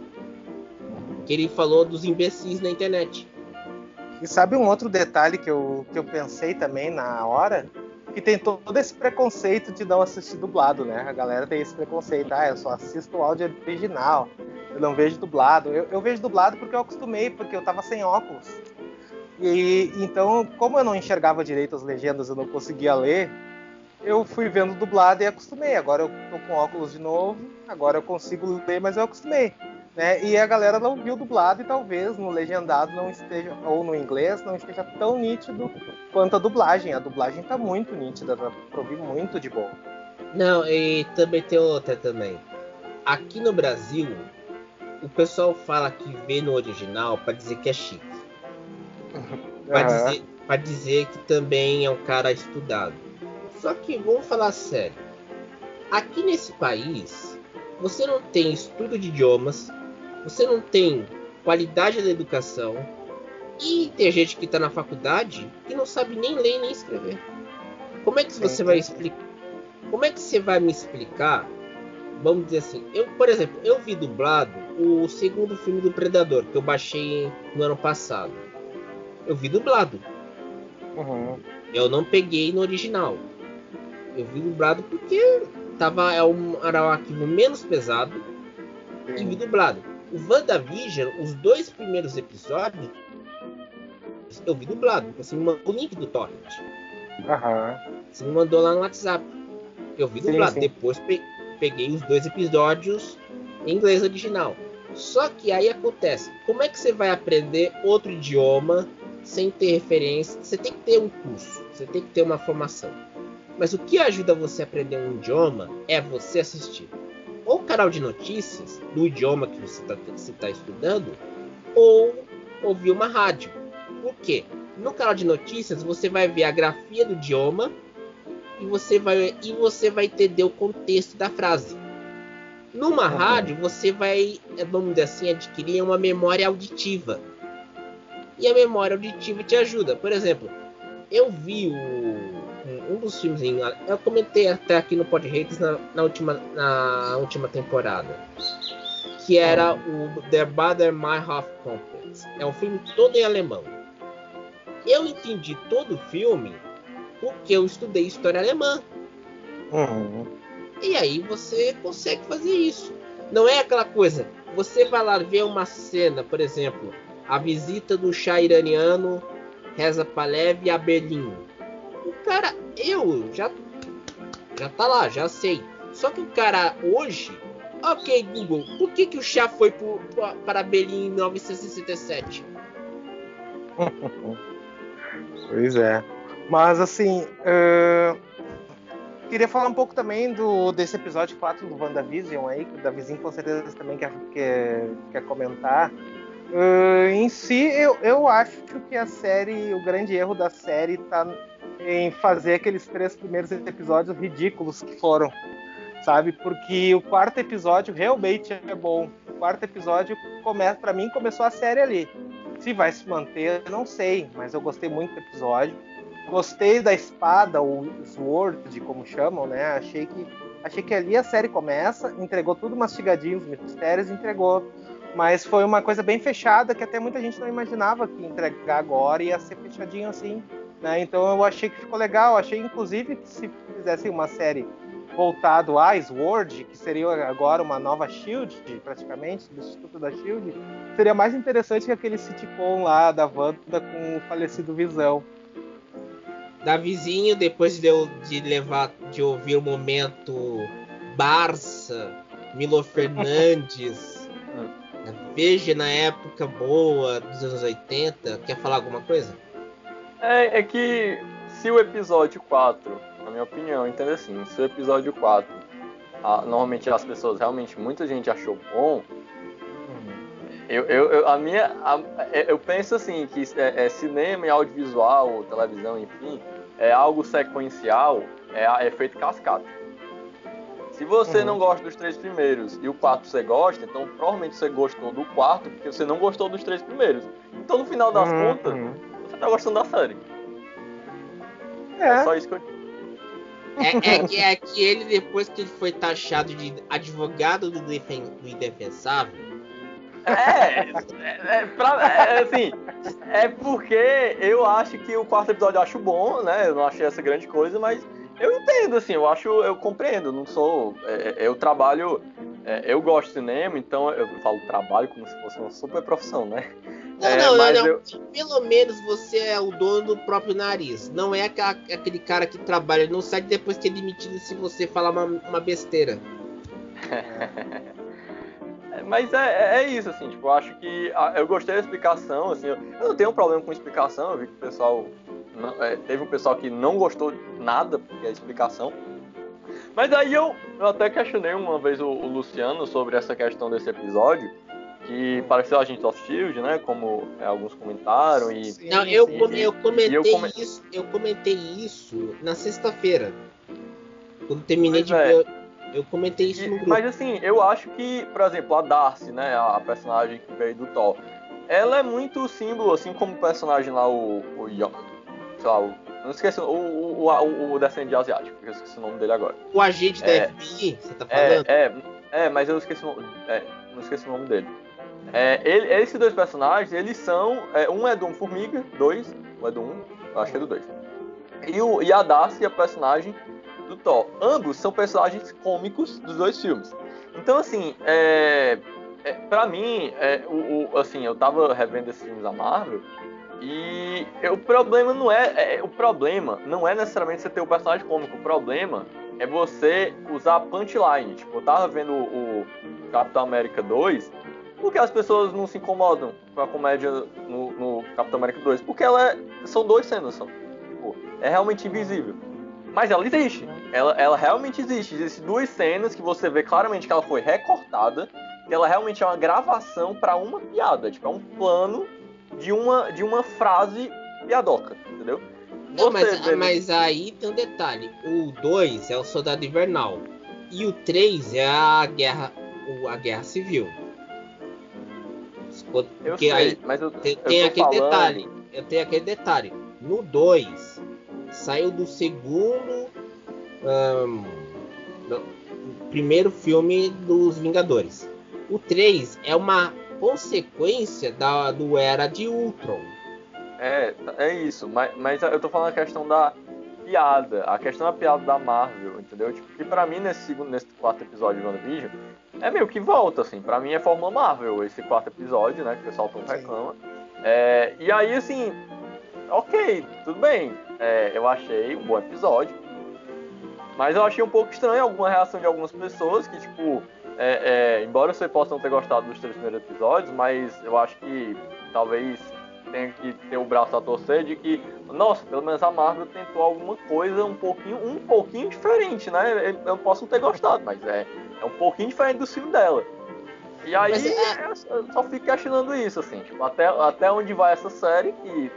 [SPEAKER 1] Que ele falou dos imbecis na internet.
[SPEAKER 2] E sabe um outro detalhe que eu, que eu pensei também na hora? Que tem todo esse preconceito de não assistir dublado, né? A galera tem esse preconceito, ah, eu só assisto o áudio original eu não vejo dublado. Eu, eu vejo dublado porque eu acostumei, porque eu tava sem óculos. E então, como eu não enxergava direito as legendas, eu não conseguia ler, eu fui vendo dublado e acostumei. Agora eu tô com óculos de novo, agora eu consigo ler, mas eu acostumei. Né? E a galera não viu dublado e talvez no legendado não esteja, ou no inglês, não esteja tão nítido quanto a dublagem. A dublagem tá muito nítida, dá pra ouvir muito de bom.
[SPEAKER 1] Não, e também tem outra também. Aqui no Brasil, o pessoal fala que vê no original para dizer que é chique. Para uhum. dizer, pra dizer que também é um cara estudado. Só que vamos falar sério. Aqui nesse país, você não tem estudo de idiomas, você não tem qualidade da educação e tem gente que está na faculdade que não sabe nem ler nem escrever. Como é que você vai explicar? Como é que você vai me explicar? Vamos dizer assim, eu, por exemplo, eu vi dublado o segundo filme do Predador que eu baixei no ano passado. Eu vi dublado. Uhum. Eu não peguei no original. Eu vi dublado porque tava, é um, era um arquivo menos pesado Sim. e vi dublado. O WandaVision, os dois primeiros episódios, eu vi dublado. Você me mandou o link do Torrent.
[SPEAKER 2] Uhum.
[SPEAKER 1] Você me mandou lá no WhatsApp. Eu vi dublado. Sim, sim. Depois peguei os dois episódios em inglês original. Só que aí acontece, como é que você vai aprender outro idioma sem ter referência? Você tem que ter um curso, você tem que ter uma formação. Mas o que ajuda você a aprender um idioma é você assistir ou canal de notícias do idioma que você está tá estudando, ou ouvir uma rádio. Por quê? No canal de notícias você vai ver a grafia do idioma e você vai, e você vai entender o contexto da frase. Numa uhum. rádio você vai, vamos dizer assim, adquirir uma memória auditiva. E a memória auditiva te ajuda. Por exemplo, eu vi o um dos filmes em, eu comentei até aqui no Pod Haters na, na, última, na última temporada, que era o Der Bader Meinhof Complex. É um filme todo em alemão. Eu entendi todo o filme porque eu estudei história alemã. Uhum. E aí você consegue fazer isso. Não é aquela coisa, você vai lá ver uma cena, por exemplo, a visita do chá iraniano Reza Palev a Berlim o cara, eu já já tá lá, já sei. Só que o cara hoje, ok Google, por que que o chá foi pro, para Berlim em 1967? [LAUGHS]
[SPEAKER 2] pois é. Mas assim, uh, queria falar um pouco também do desse episódio 4 do WandaVision aí, que o Davizinho com certeza também quer, quer, quer comentar. Uh, em si, eu, eu acho que a série, o grande erro da série tá em fazer aqueles três primeiros episódios ridículos que foram, sabe? Porque o quarto episódio realmente é bom. O quarto episódio começa, para mim, começou a série ali. Se vai se manter, não sei, mas eu gostei muito do episódio. Gostei da espada, o Sword, como chamam, né? Achei que achei que ali a série começa, entregou tudo mastigadinho, os mistérios, entregou. Mas foi uma coisa bem fechada que até muita gente não imaginava que entregar agora ia ser fechadinho assim. Né? Então eu achei que ficou legal. Achei inclusive que se fizessem uma série voltado a Sword, que seria agora uma nova Shield, praticamente, substituto da Shield, seria mais interessante que aquele sitcom lá da Wanda com o falecido Visão.
[SPEAKER 1] Davizinho, depois de, eu, de levar, de ouvir o momento Barça, Milo Fernandes, [LAUGHS] Veja na época boa dos anos 80, quer falar alguma coisa?
[SPEAKER 3] É, é que se o episódio 4, na minha opinião, entendo assim, se o episódio 4, a, normalmente as pessoas realmente, muita gente achou bom, eu, eu, eu, a minha, a, é, eu penso assim, que é, é, cinema e audiovisual, televisão, enfim, é algo sequencial, é, é efeito cascata. Se você uhum. não gosta dos três primeiros e o quarto você gosta, então provavelmente você gostou do quarto porque você não gostou dos três primeiros. Então no final das uhum. contas, tá gostando da série. É. é só isso que eu
[SPEAKER 1] é, é, que, é que ele, depois que ele foi taxado de advogado do, defen do indefensável.
[SPEAKER 3] É, é, é, pra, é, assim, é porque eu acho que o quarto episódio eu acho bom, né? Eu não achei essa grande coisa, mas eu entendo, assim, eu acho, eu compreendo, não sou. É, eu trabalho, é, eu gosto de cinema, então eu falo trabalho como se fosse uma super profissão, né?
[SPEAKER 1] Não, é, não, não, não. Eu... Pelo menos você é o dono do próprio nariz. Não é aquele cara que trabalha no site depois que é demitido se você falar uma, uma besteira. [LAUGHS]
[SPEAKER 3] mas é, é, isso, assim, tipo, eu acho que eu gostei da explicação, assim, eu, eu não tenho um problema com explicação, eu vi que o pessoal. Não, é, teve um pessoal que não gostou nada porque é a explicação. Mas aí eu, eu até questionei uma vez o, o Luciano sobre essa questão desse episódio que pareceu a gente of Shield, né? Como é, alguns comentaram e
[SPEAKER 1] não, eu, sim, eu comentei eu come... isso, eu comentei isso na sexta-feira quando terminei de é. ver. Eu comentei isso
[SPEAKER 3] e,
[SPEAKER 1] no grupo.
[SPEAKER 3] Mas assim, eu acho que, por exemplo, a Darcy, né, a personagem que veio do Thor, ela é muito símbolo, assim como o personagem lá, o, o sei lá, o, não esqueci, o, o, o, o descendente asiático, eu esqueci o nome dele agora.
[SPEAKER 1] O agente da é, FBI, você tá falando?
[SPEAKER 3] É, é, é, mas eu esqueci, é, não esqueci o nome dele. É, ele, esses dois personagens, eles são. É, um é do Formiga, dois. Um é do um, acho que é do dois. E, o, e a Darcy, a personagem do Thor. Ambos são personagens cômicos dos dois filmes. Então, assim, é, é, pra mim, é, o, o, assim, eu tava revendo esses filmes da Marvel e o problema não é, é, o problema não é necessariamente você ter o personagem cômico. O problema é você usar a punchline. Tipo, eu tava vendo o, o Capitão América 2 por que as pessoas não se incomodam com a comédia no, no Capitão América 2? Porque ela é, são duas cenas, são, tipo, é realmente invisível. Mas ela existe. Ela, ela realmente existe. Existem duas cenas que você vê claramente que ela foi recortada. Que ela realmente é uma gravação para uma piada. Tipo, é um plano de uma, de uma frase piadoca, entendeu?
[SPEAKER 1] Não, mas, vê... mas aí tem um detalhe. O 2 é o Soldado Invernal. E o 3 é a guerra, a guerra civil.
[SPEAKER 3] Porque eu sei, aí mas eu,
[SPEAKER 1] tem, tem aquele falando... detalhe. Eu tenho aquele detalhe. No 2, saiu do segundo. Um, primeiro filme dos Vingadores. O 3 é uma consequência da, do Era de Ultron.
[SPEAKER 3] É, é isso, mas, mas eu tô falando a questão da piada, a questão da piada da Marvel, entendeu? Tipo, que pra mim, nesse segundo, nesse quarto episódio de WandaVision, é meio que volta, assim. Pra mim é Fórmula Marvel, esse quarto episódio, né? Que o pessoal todo reclama. É, e aí, assim, ok, tudo bem. É, eu achei um bom episódio. Mas eu achei um pouco estranho alguma reação de algumas pessoas que, tipo, é, é, embora você possa não ter gostado dos três primeiros episódios, mas eu acho que talvez tenha que ter o braço a torcer de que, nossa, pelo menos a Marvel tentou alguma coisa um pouquinho, um pouquinho diferente, né? Eu posso não ter gostado, mas é, é um pouquinho diferente do filme dela. E aí é... eu só fico questionando isso, assim, tipo, até, até onde vai essa série que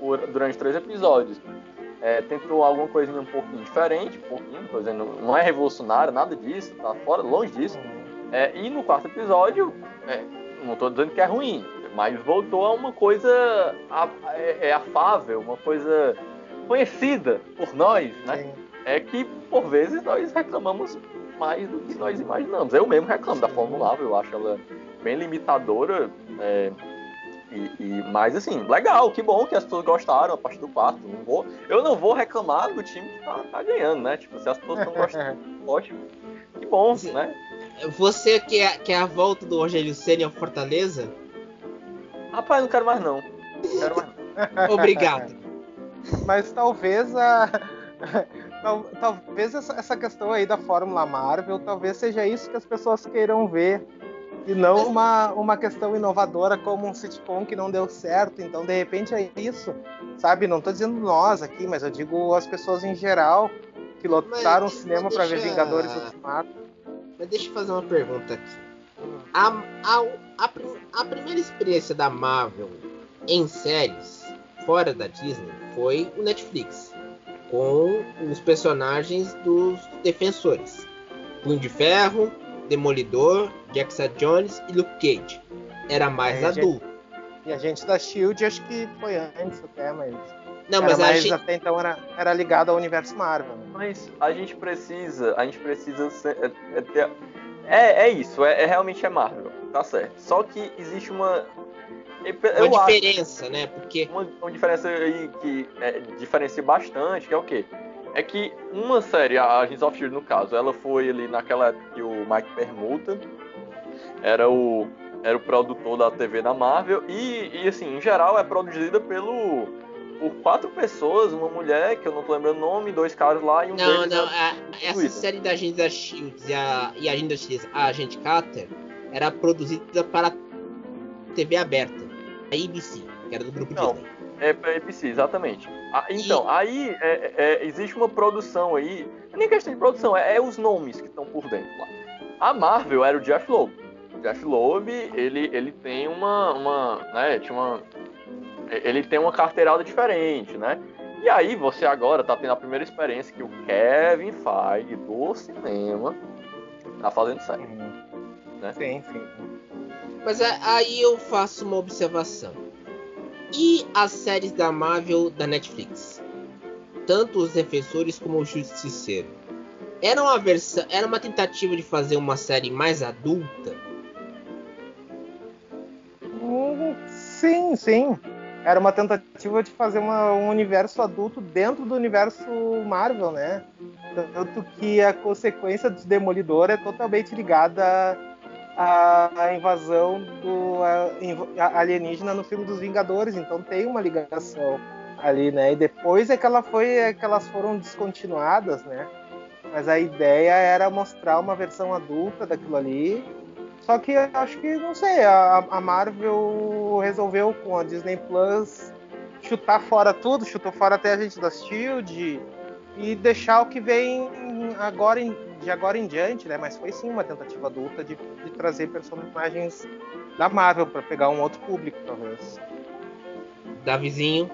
[SPEAKER 3] por, durante três episódios é, tentou alguma coisinha um pouquinho diferente, um pouquinho, por exemplo, não é revolucionário, nada disso, tá fora, longe disso. É, e no quarto episódio, é, não estou dizendo que é ruim, mas voltou a uma coisa é, é, afável, uma coisa conhecida por nós, né? Sim. É que por vezes nós reclamamos mais do que nós imaginamos. Eu mesmo reclamo da Fórmula 1, eu acho ela bem limitadora. É, e, e, mas assim, legal, que bom que as pessoas gostaram a partir do quarto. Não vou, eu não vou reclamar do time que tá, tá ganhando, né? Tipo, se as pessoas estão gostando, [LAUGHS] ótimo. Que bom, né?
[SPEAKER 1] Você quer, quer a volta do Rogério Senna ao Fortaleza?
[SPEAKER 3] Rapaz, não quero mais não. não quero mais
[SPEAKER 1] não. [LAUGHS] [LAUGHS] Obrigado.
[SPEAKER 2] Mas talvez a. Tal, talvez essa questão aí da Fórmula Marvel, talvez seja isso que as pessoas queiram ver. E não uma, uma questão inovadora como um sitcom que não deu certo. Então, de repente, é isso. Sabe? Não estou dizendo nós aqui, mas eu digo as pessoas em geral que lotaram o cinema para ver Vingadores Ultimato.
[SPEAKER 1] Mas deixa eu fazer uma pergunta aqui. A, a, a, a primeira experiência da Marvel em séries fora da Disney foi o Netflix com os personagens dos defensores. Punho de Ferro, Demolidor, Jackson Jones e Luke Cage. Era mais adulto.
[SPEAKER 2] e a gente da Shield acho que foi antes até, mas.
[SPEAKER 1] Não, mas
[SPEAKER 2] mais,
[SPEAKER 1] gente...
[SPEAKER 2] até então era, era ligado ao universo Marvel. Né?
[SPEAKER 3] Mas a gente precisa, a gente precisa ser, é, é, ter, é, é isso, é, é, realmente é Marvel, tá certo. Só que existe uma
[SPEAKER 1] uma diferença, acho, né? Porque
[SPEAKER 3] uma, uma, diferença aí que é, diferencia bastante, que é o quê? É que uma série, a Agents of Shield no caso, ela foi ali naquela época que o Mike Permuta era o era o produtor da TV da Marvel e, e assim, em geral é produzida pelo por quatro pessoas, uma mulher, que eu não tô lembrando o nome, dois caras lá e um
[SPEAKER 1] Não, não, é a, essa série da Agents da Shield e a, e a Agent da Shield, a Agente Carter, era produzida para TV aberta, a ABC, que era do grupo
[SPEAKER 3] Não,
[SPEAKER 1] Disney.
[SPEAKER 3] É pra ABC, exatamente. Ah, então, aí é, é, existe uma produção aí. Não é nem questão de produção, é, é os nomes que estão por dentro lá. A Marvel era o Jeff Loeb. O Jeff Loeb, ele, ele tem uma. uma né, tinha uma. Ele tem uma carteirada diferente, né? E aí você agora tá tendo a primeira experiência que o Kevin Feige do cinema tá fazendo série. Né?
[SPEAKER 2] Sim, sim.
[SPEAKER 1] Mas é- aí eu faço uma observação. E as séries da Marvel da Netflix? Tanto os defensores como o Justiceiro. Era uma versão, era uma tentativa de fazer uma série mais adulta.
[SPEAKER 2] Sim, sim. Era uma tentativa de fazer uma- um universo adulto dentro do universo Marvel, né? Tanto que a consequência do Demolidor é totalmente ligada à invasão do a- a- alienígena no filme dos Vingadores, então tem uma ligação ali, né? E depois é que ela foi, é que elas foram descontinuadas, né? Mas a ideia era mostrar uma versão adulta daquilo ali só que acho que, não sei, a, a Marvel resolveu com a Disney Plus chutar fora tudo, chutou fora até a gente da Shield e deixar o que vem agora em- de agora em diante, né? Mas foi sim uma tentativa adulta de, de trazer personagens da Marvel para pegar um outro público, talvez.
[SPEAKER 1] Davizinho,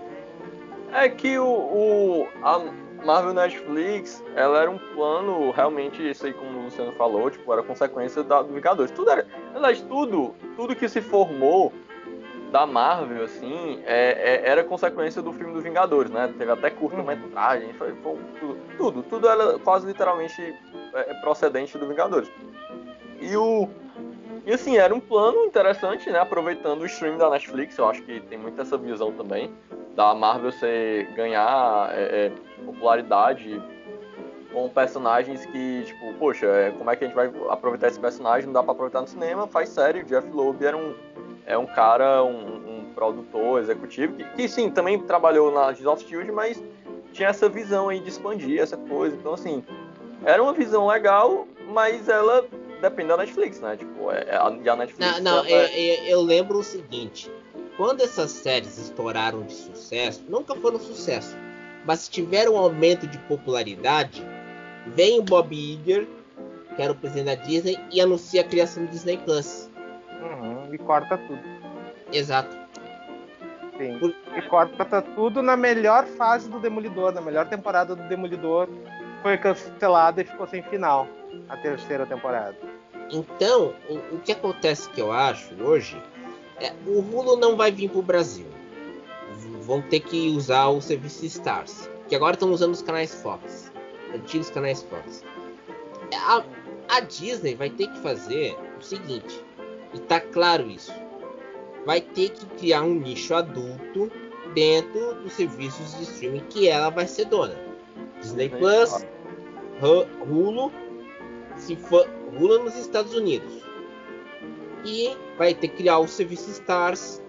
[SPEAKER 3] É que o, o- a Marvel Netflix, ela era um plano, realmente, isso aí como o Luciano falou, tipo, era consequência da, do Vingadores. Tudo era, verdade, tudo, tudo que se formou da Marvel, assim, é- é- era consequência do filme dos Vingadores, né? Teve até curta-metragem, foi, foi tudo, tudo, tudo era quase literalmente é, procedente do Vingadores. E o e assim, era um plano interessante, né? Aproveitando o stream da Netflix, eu acho que tem muito essa visão também da Marvel ser ganhar é, é, popularidade com personagens que, tipo, poxa, é, como é que a gente vai aproveitar esse personagem? Não dá pra aproveitar no cinema, faz série. O Jeff Loeb era um, é um cara, um, um produtor executivo, que, que sim, também trabalhou na Agents of Shield, mas tinha essa visão aí de expandir essa coisa. Então, assim, era uma visão legal, mas ela depende da Netflix, né? Tipo, é, é- a, Netflix.
[SPEAKER 1] não, não é- é- eu lembro o seguinte: quando essas séries estouraram de sucesso, nunca foram sucesso, mas tiveram um aumento de popularidade, vem o Bob Iger, que era o presidente da Disney, e anuncia a criação do Disney Plus.
[SPEAKER 2] Corta tudo.
[SPEAKER 1] Exato.
[SPEAKER 2] Sim.
[SPEAKER 1] Por-
[SPEAKER 2] E corta tudo na melhor fase do Demolidor, na melhor temporada do Demolidor. Foi cancelada e ficou sem final. A terceira temporada.
[SPEAKER 1] Então, o, o que acontece que eu acho hoje é o Hulu não vai vir pro Brasil. Vão ter que usar o serviço Stars, que agora estão usando os canais Fox, antigos canais Fox. A, a Disney vai ter que fazer o seguinte, e tá claro isso. Vai ter que criar um nicho adulto dentro dos serviços de streaming que ela vai ser dona. Disney Plus, Hu- Hulu, se for Hulu nos Estados Unidos. E vai ter que criar o serviço Stars,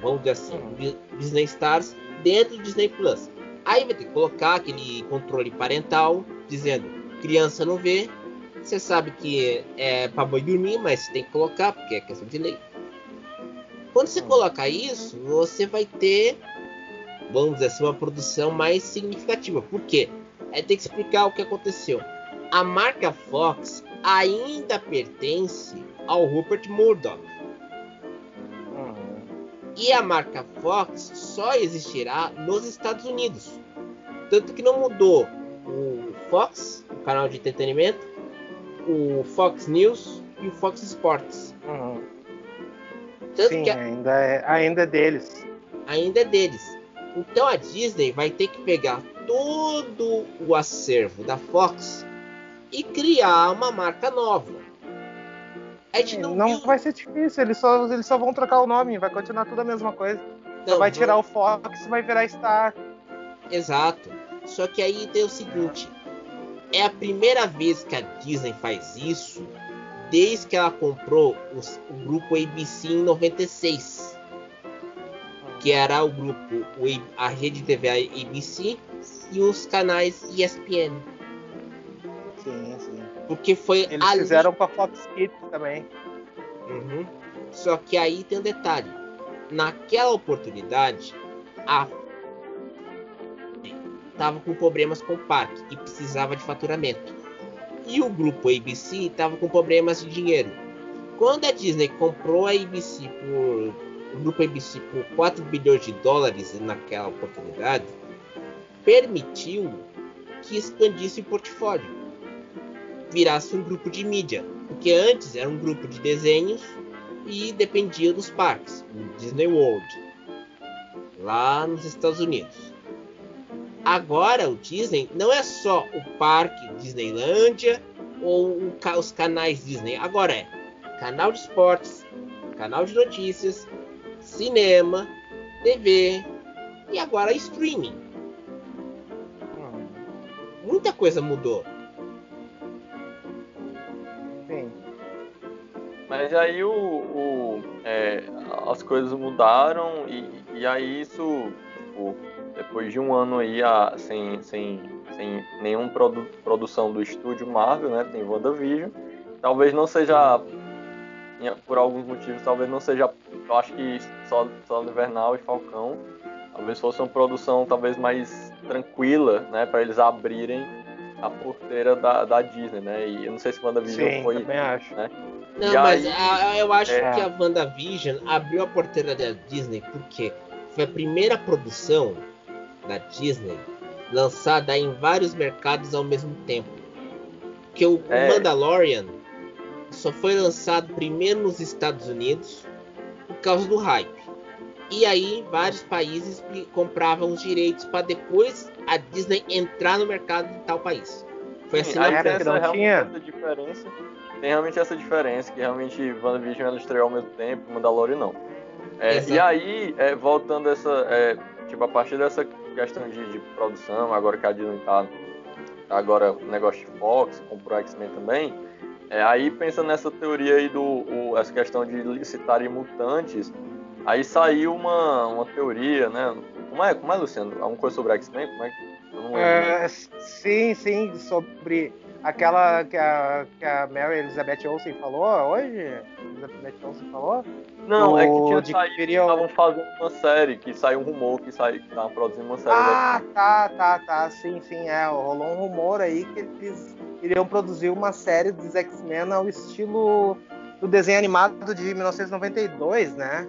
[SPEAKER 1] vamos dizer assim. Di- Disney Stars dentro do Disney Plus. Aí vai ter que colocar aquele controle parental dizendo criança não vê. Você sabe que é para boi dormir, mas tem que colocar porque é questão de lei. Quando você
[SPEAKER 2] Uhum.
[SPEAKER 1] colocar isso, você vai ter, vamos dizer assim, uma produção mais significativa. Por quê? Aí tem que explicar o que aconteceu. A marca Fox ainda pertence ao Rupert Murdoch.
[SPEAKER 2] Uhum.
[SPEAKER 1] E a marca Fox só existirá nos Estados Unidos. Tanto que não mudou o Fox, o canal de entretenimento, o Fox News e o Fox Sports.
[SPEAKER 2] Uhum. Sim,
[SPEAKER 1] que
[SPEAKER 2] ainda, é, ainda é deles.
[SPEAKER 1] ainda é deles. Então a Disney vai ter que pegar todo o acervo da Fox e criar uma marca nova. A não,
[SPEAKER 2] Não,
[SPEAKER 1] viu-
[SPEAKER 2] vai ser difícil, eles só, eles só vão trocar o nome, vai continuar tudo a mesma coisa. Só
[SPEAKER 1] não,
[SPEAKER 2] vai tirar o Fox e vai virar Star.
[SPEAKER 1] Exato. Só que aí tem o seguinte: é a primeira vez que a Disney faz isso desde que ela comprou os- o grupo ABC em 96. Que era o grupo, o A- rede TV ABC e os canais ESPN.
[SPEAKER 2] Sim, sim.
[SPEAKER 1] Porque foi
[SPEAKER 2] Eles
[SPEAKER 1] ali,
[SPEAKER 2] fizeram com a Fox Kids também.
[SPEAKER 1] Uhum. Só que aí tem um detalhe. Naquela oportunidade, a estava com problemas com o parque e precisava de faturamento. E o grupo ABC estava com problemas de dinheiro. Quando a Disney comprou a ABC por o grupo ABC por 4 bilhões de dólares naquela oportunidade, permitiu que expandisse o portfólio, virasse um grupo de mídia, porque antes era um grupo de desenhos e dependia dos parques, Disney World, lá nos Estados Unidos. Agora o Disney não é só o parque Disneylândia ou os canais Disney, agora é canal de esportes, canal de notícias, cinema, TV e agora streaming. Muita coisa mudou.
[SPEAKER 2] Sim.
[SPEAKER 3] Mas aí o, o é, as coisas mudaram e, e aí isso, tipo, depois de um ano aí a, sem, sem, sem nenhuma produ produção do estúdio Marvel, né? Tem WandaVision. Talvez não seja por alguns motivos, talvez não seja, eu acho que só, só Invernal e Falcão, talvez fosse uma produção talvez mais tranquila, né, para eles abrirem a porteira da, da Disney, né? E eu não sei se WandaVision
[SPEAKER 2] Sim,
[SPEAKER 3] foi.
[SPEAKER 2] Também acho.
[SPEAKER 3] Né?
[SPEAKER 1] Não,
[SPEAKER 3] E
[SPEAKER 1] mas
[SPEAKER 3] aí-
[SPEAKER 1] a- eu acho
[SPEAKER 2] É.
[SPEAKER 1] que a WandaVision abriu a porteira da Disney porque foi a primeira produção da Disney lançada em vários mercados ao mesmo tempo. Porque o,
[SPEAKER 3] É.
[SPEAKER 1] Mandalorian só foi lançado primeiro nos Estados Unidos por causa do hype. E aí vários países compravam os direitos para depois a Disney entrar no mercado de tal país. Foi assim
[SPEAKER 3] Sim, aí tem
[SPEAKER 2] que
[SPEAKER 3] essa,
[SPEAKER 2] não tinha.
[SPEAKER 3] essa diferença. Tem realmente essa diferença, que realmente WandaVision ela estreou ao mesmo tempo, Mandalorian não. É, e aí, é, voltando a essa. é, tipo, a partir dessa questão de, de produção, agora que a Disney tá. tá agora o negócio de Fox, comprou X-Men também. É, aí pensando nessa teoria aí do. o- essa questão de licitarem mutantes, aí saiu uma, uma teoria, né? Como é, como é, Luciano? Alguma coisa sobre X-Men? Como é que.
[SPEAKER 2] É, sim, sim, sobre aquela que a, que a Mary Elizabeth Olsen falou hoje. Elizabeth Olsen falou?
[SPEAKER 3] Não, é que tinha
[SPEAKER 2] de
[SPEAKER 3] saído que estavam fazendo uma série, que saiu um rumor que saiu, que estavam produzindo uma série
[SPEAKER 2] Ah, tá, tá, tá. Sim, sim, é. Rolou um rumor aí que eles iriam produzir uma série dos X-Men ao estilo do desenho animado de 1992, né?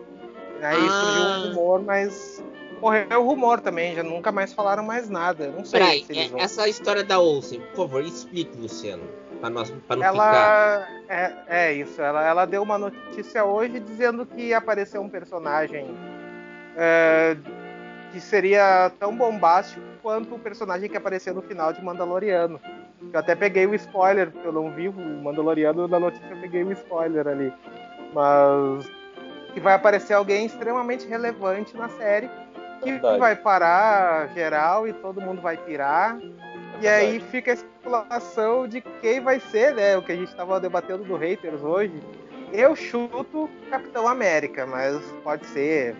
[SPEAKER 2] Aí
[SPEAKER 1] Ah.
[SPEAKER 2] surgiu um rumor, mas morreu o rumor também, já nunca mais falaram mais nada. Não sei
[SPEAKER 1] Peraí,
[SPEAKER 2] se eles
[SPEAKER 1] é-
[SPEAKER 2] vão.
[SPEAKER 1] essa história da Olsen, por favor, explique, Luciano, para nós, para não ficar.
[SPEAKER 2] Ela é, é isso, ela, ela deu uma notícia hoje dizendo que apareceu um personagem é, que seria tão bombástico quanto o personagem que apareceu no final de Mandaloriano. Eu até peguei o spoiler, porque eu não vi o Mandaloriano na notícia, eu peguei o spoiler ali. Mas que vai aparecer alguém extremamente relevante na série, que
[SPEAKER 3] Verdade.
[SPEAKER 2] vai parar geral e todo mundo vai pirar. E
[SPEAKER 3] É
[SPEAKER 2] aí fica a especulação de quem vai ser, né? O que a gente estava debatendo do haters hoje. Eu chuto Capitão América, mas pode ser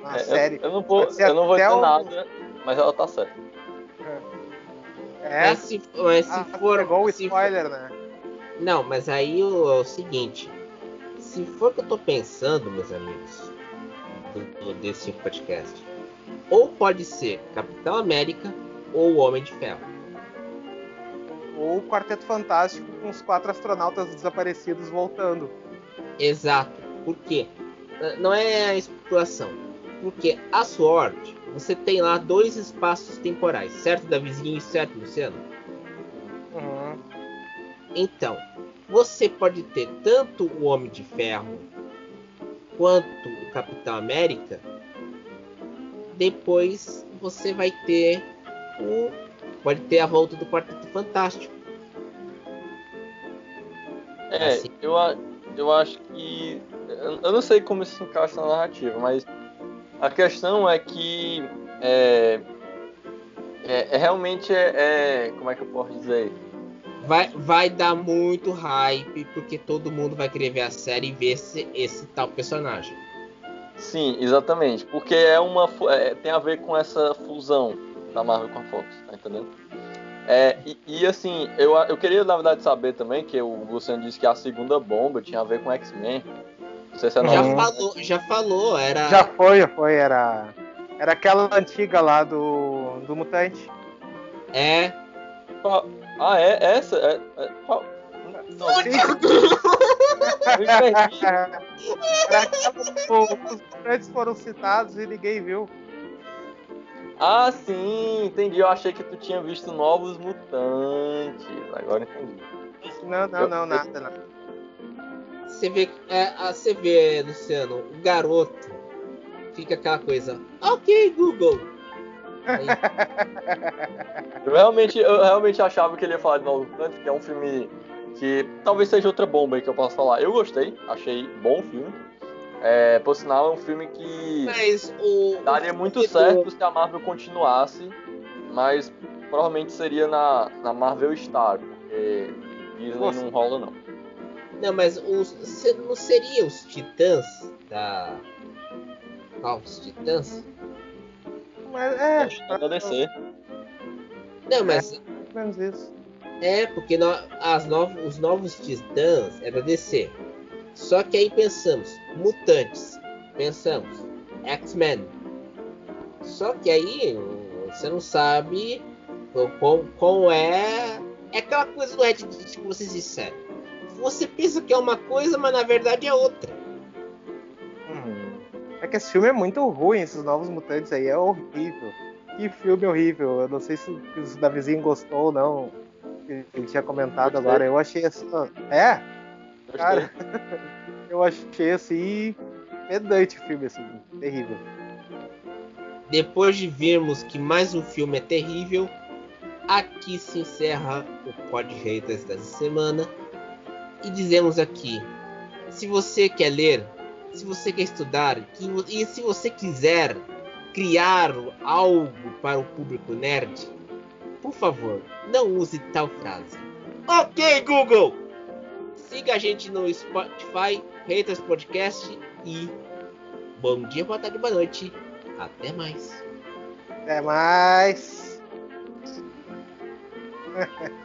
[SPEAKER 2] uma
[SPEAKER 3] É, eu-
[SPEAKER 2] série.
[SPEAKER 3] eu, não vou, eu não vou
[SPEAKER 2] até
[SPEAKER 3] dizer
[SPEAKER 2] o-
[SPEAKER 3] nada, mas ela tá certa.
[SPEAKER 2] É,
[SPEAKER 1] Mas se, mas se
[SPEAKER 2] ah,
[SPEAKER 1] for.
[SPEAKER 2] pegou o
[SPEAKER 1] se
[SPEAKER 2] spoiler, né?
[SPEAKER 1] for- não, mas aí o, é o seguinte: se for o que eu tô pensando, meus amigos, do, do- desse podcast, ou pode ser Capitão América ou o Homem de Ferro.
[SPEAKER 2] Ou o Quarteto Fantástico com os quatro astronautas desaparecidos voltando.
[SPEAKER 1] Exato. Por quê? Eh, Não é a especulação. Porque a Sword, você tem lá dois espaços temporais, certo, Davizinho e certo, Luciano?
[SPEAKER 2] Uhum.
[SPEAKER 1] Então, você pode ter tanto o Homem de Ferro quanto o Capitão América. Depois você vai ter o. Pode ter a volta do Quarteto Fantástico.
[SPEAKER 3] É,
[SPEAKER 1] Assim.
[SPEAKER 3] eu, eu acho que. Eu não sei como isso se encaixa na narrativa, mas a questão é que. É, é, é realmente é, é- Como é que eu posso dizer?
[SPEAKER 1] Vai, vai dar muito hype, porque todo mundo vai querer ver a série e ver esse, esse tal personagem.
[SPEAKER 3] Sim, exatamente. Porque é uma. é, tem a ver com essa fusão da Marvel com a Fox, tá entendendo? É, e, e, assim, eu, eu queria na verdade saber também que o Luciano disse que a segunda bomba tinha a ver com X-Men. Não sei se é
[SPEAKER 1] já falou, já falou, era.
[SPEAKER 2] Já foi, já foi, era. Era aquela antiga lá do. do Mutante.
[SPEAKER 1] É.
[SPEAKER 3] Ah, é? Essa? É, é, qual?
[SPEAKER 2] Não, [LAUGHS] Os mutantes foram citados e ninguém viu.
[SPEAKER 3] Ah, sim, entendi. Eu achei que tu tinha visto Novos Mutantes. Agora entendi.
[SPEAKER 2] Não, não, não, nada, nada.
[SPEAKER 1] Você vê, é, você vê, Luciano, o garoto fica aquela coisa. Ok, Google.
[SPEAKER 3] Aí... eu [LAUGHS] realmente, eu realmente achava que ele ia falar de Novos Mutantes, que é um filme que talvez seja outra bomba aí que eu posso falar. Eu gostei, achei bom o filme. É, por sinal, é um filme que
[SPEAKER 1] o,
[SPEAKER 3] daria muito certo se a Marvel continuasse, mas provavelmente seria na, na Marvel Star, porque Disney Nossa. não rola não.
[SPEAKER 1] Não, mas os, não seria os Titãs da. Qual? Os Titãs?
[SPEAKER 2] Mas é.
[SPEAKER 3] Acho que DC.
[SPEAKER 1] Não, mas.
[SPEAKER 2] É, menos isso.
[SPEAKER 1] É, porque no, as novos, os novos Titãs é da DC. Só que aí pensamos, mutantes, pensamos, X-Men. Só que aí você não sabe como, como é. É aquela coisa do Reddit que vocês disseram. Você pensa que é uma coisa, mas na verdade é outra.
[SPEAKER 2] Hum. É que esse filme é muito ruim, esses novos mutantes aí, é horrível. Que filme horrível. Eu não sei se, se o Davizinho gostou ou não. Ele tinha comentado agora. Eu achei assim. É? Cara, [LAUGHS] eu achei assim pedante o filme, assim, terrível.
[SPEAKER 1] Depois de vermos que mais um filme é terrível, aqui se encerra o Pod Haters dessa semana. E dizemos aqui: se você quer ler, se você quer estudar, e se você quiser criar algo para o público nerd, por favor, não use tal frase. Ok, Google! Siga a gente no Spotify, Haters Podcast e bom dia, boa tarde, boa noite. Até mais.
[SPEAKER 2] Até mais. [LAUGHS]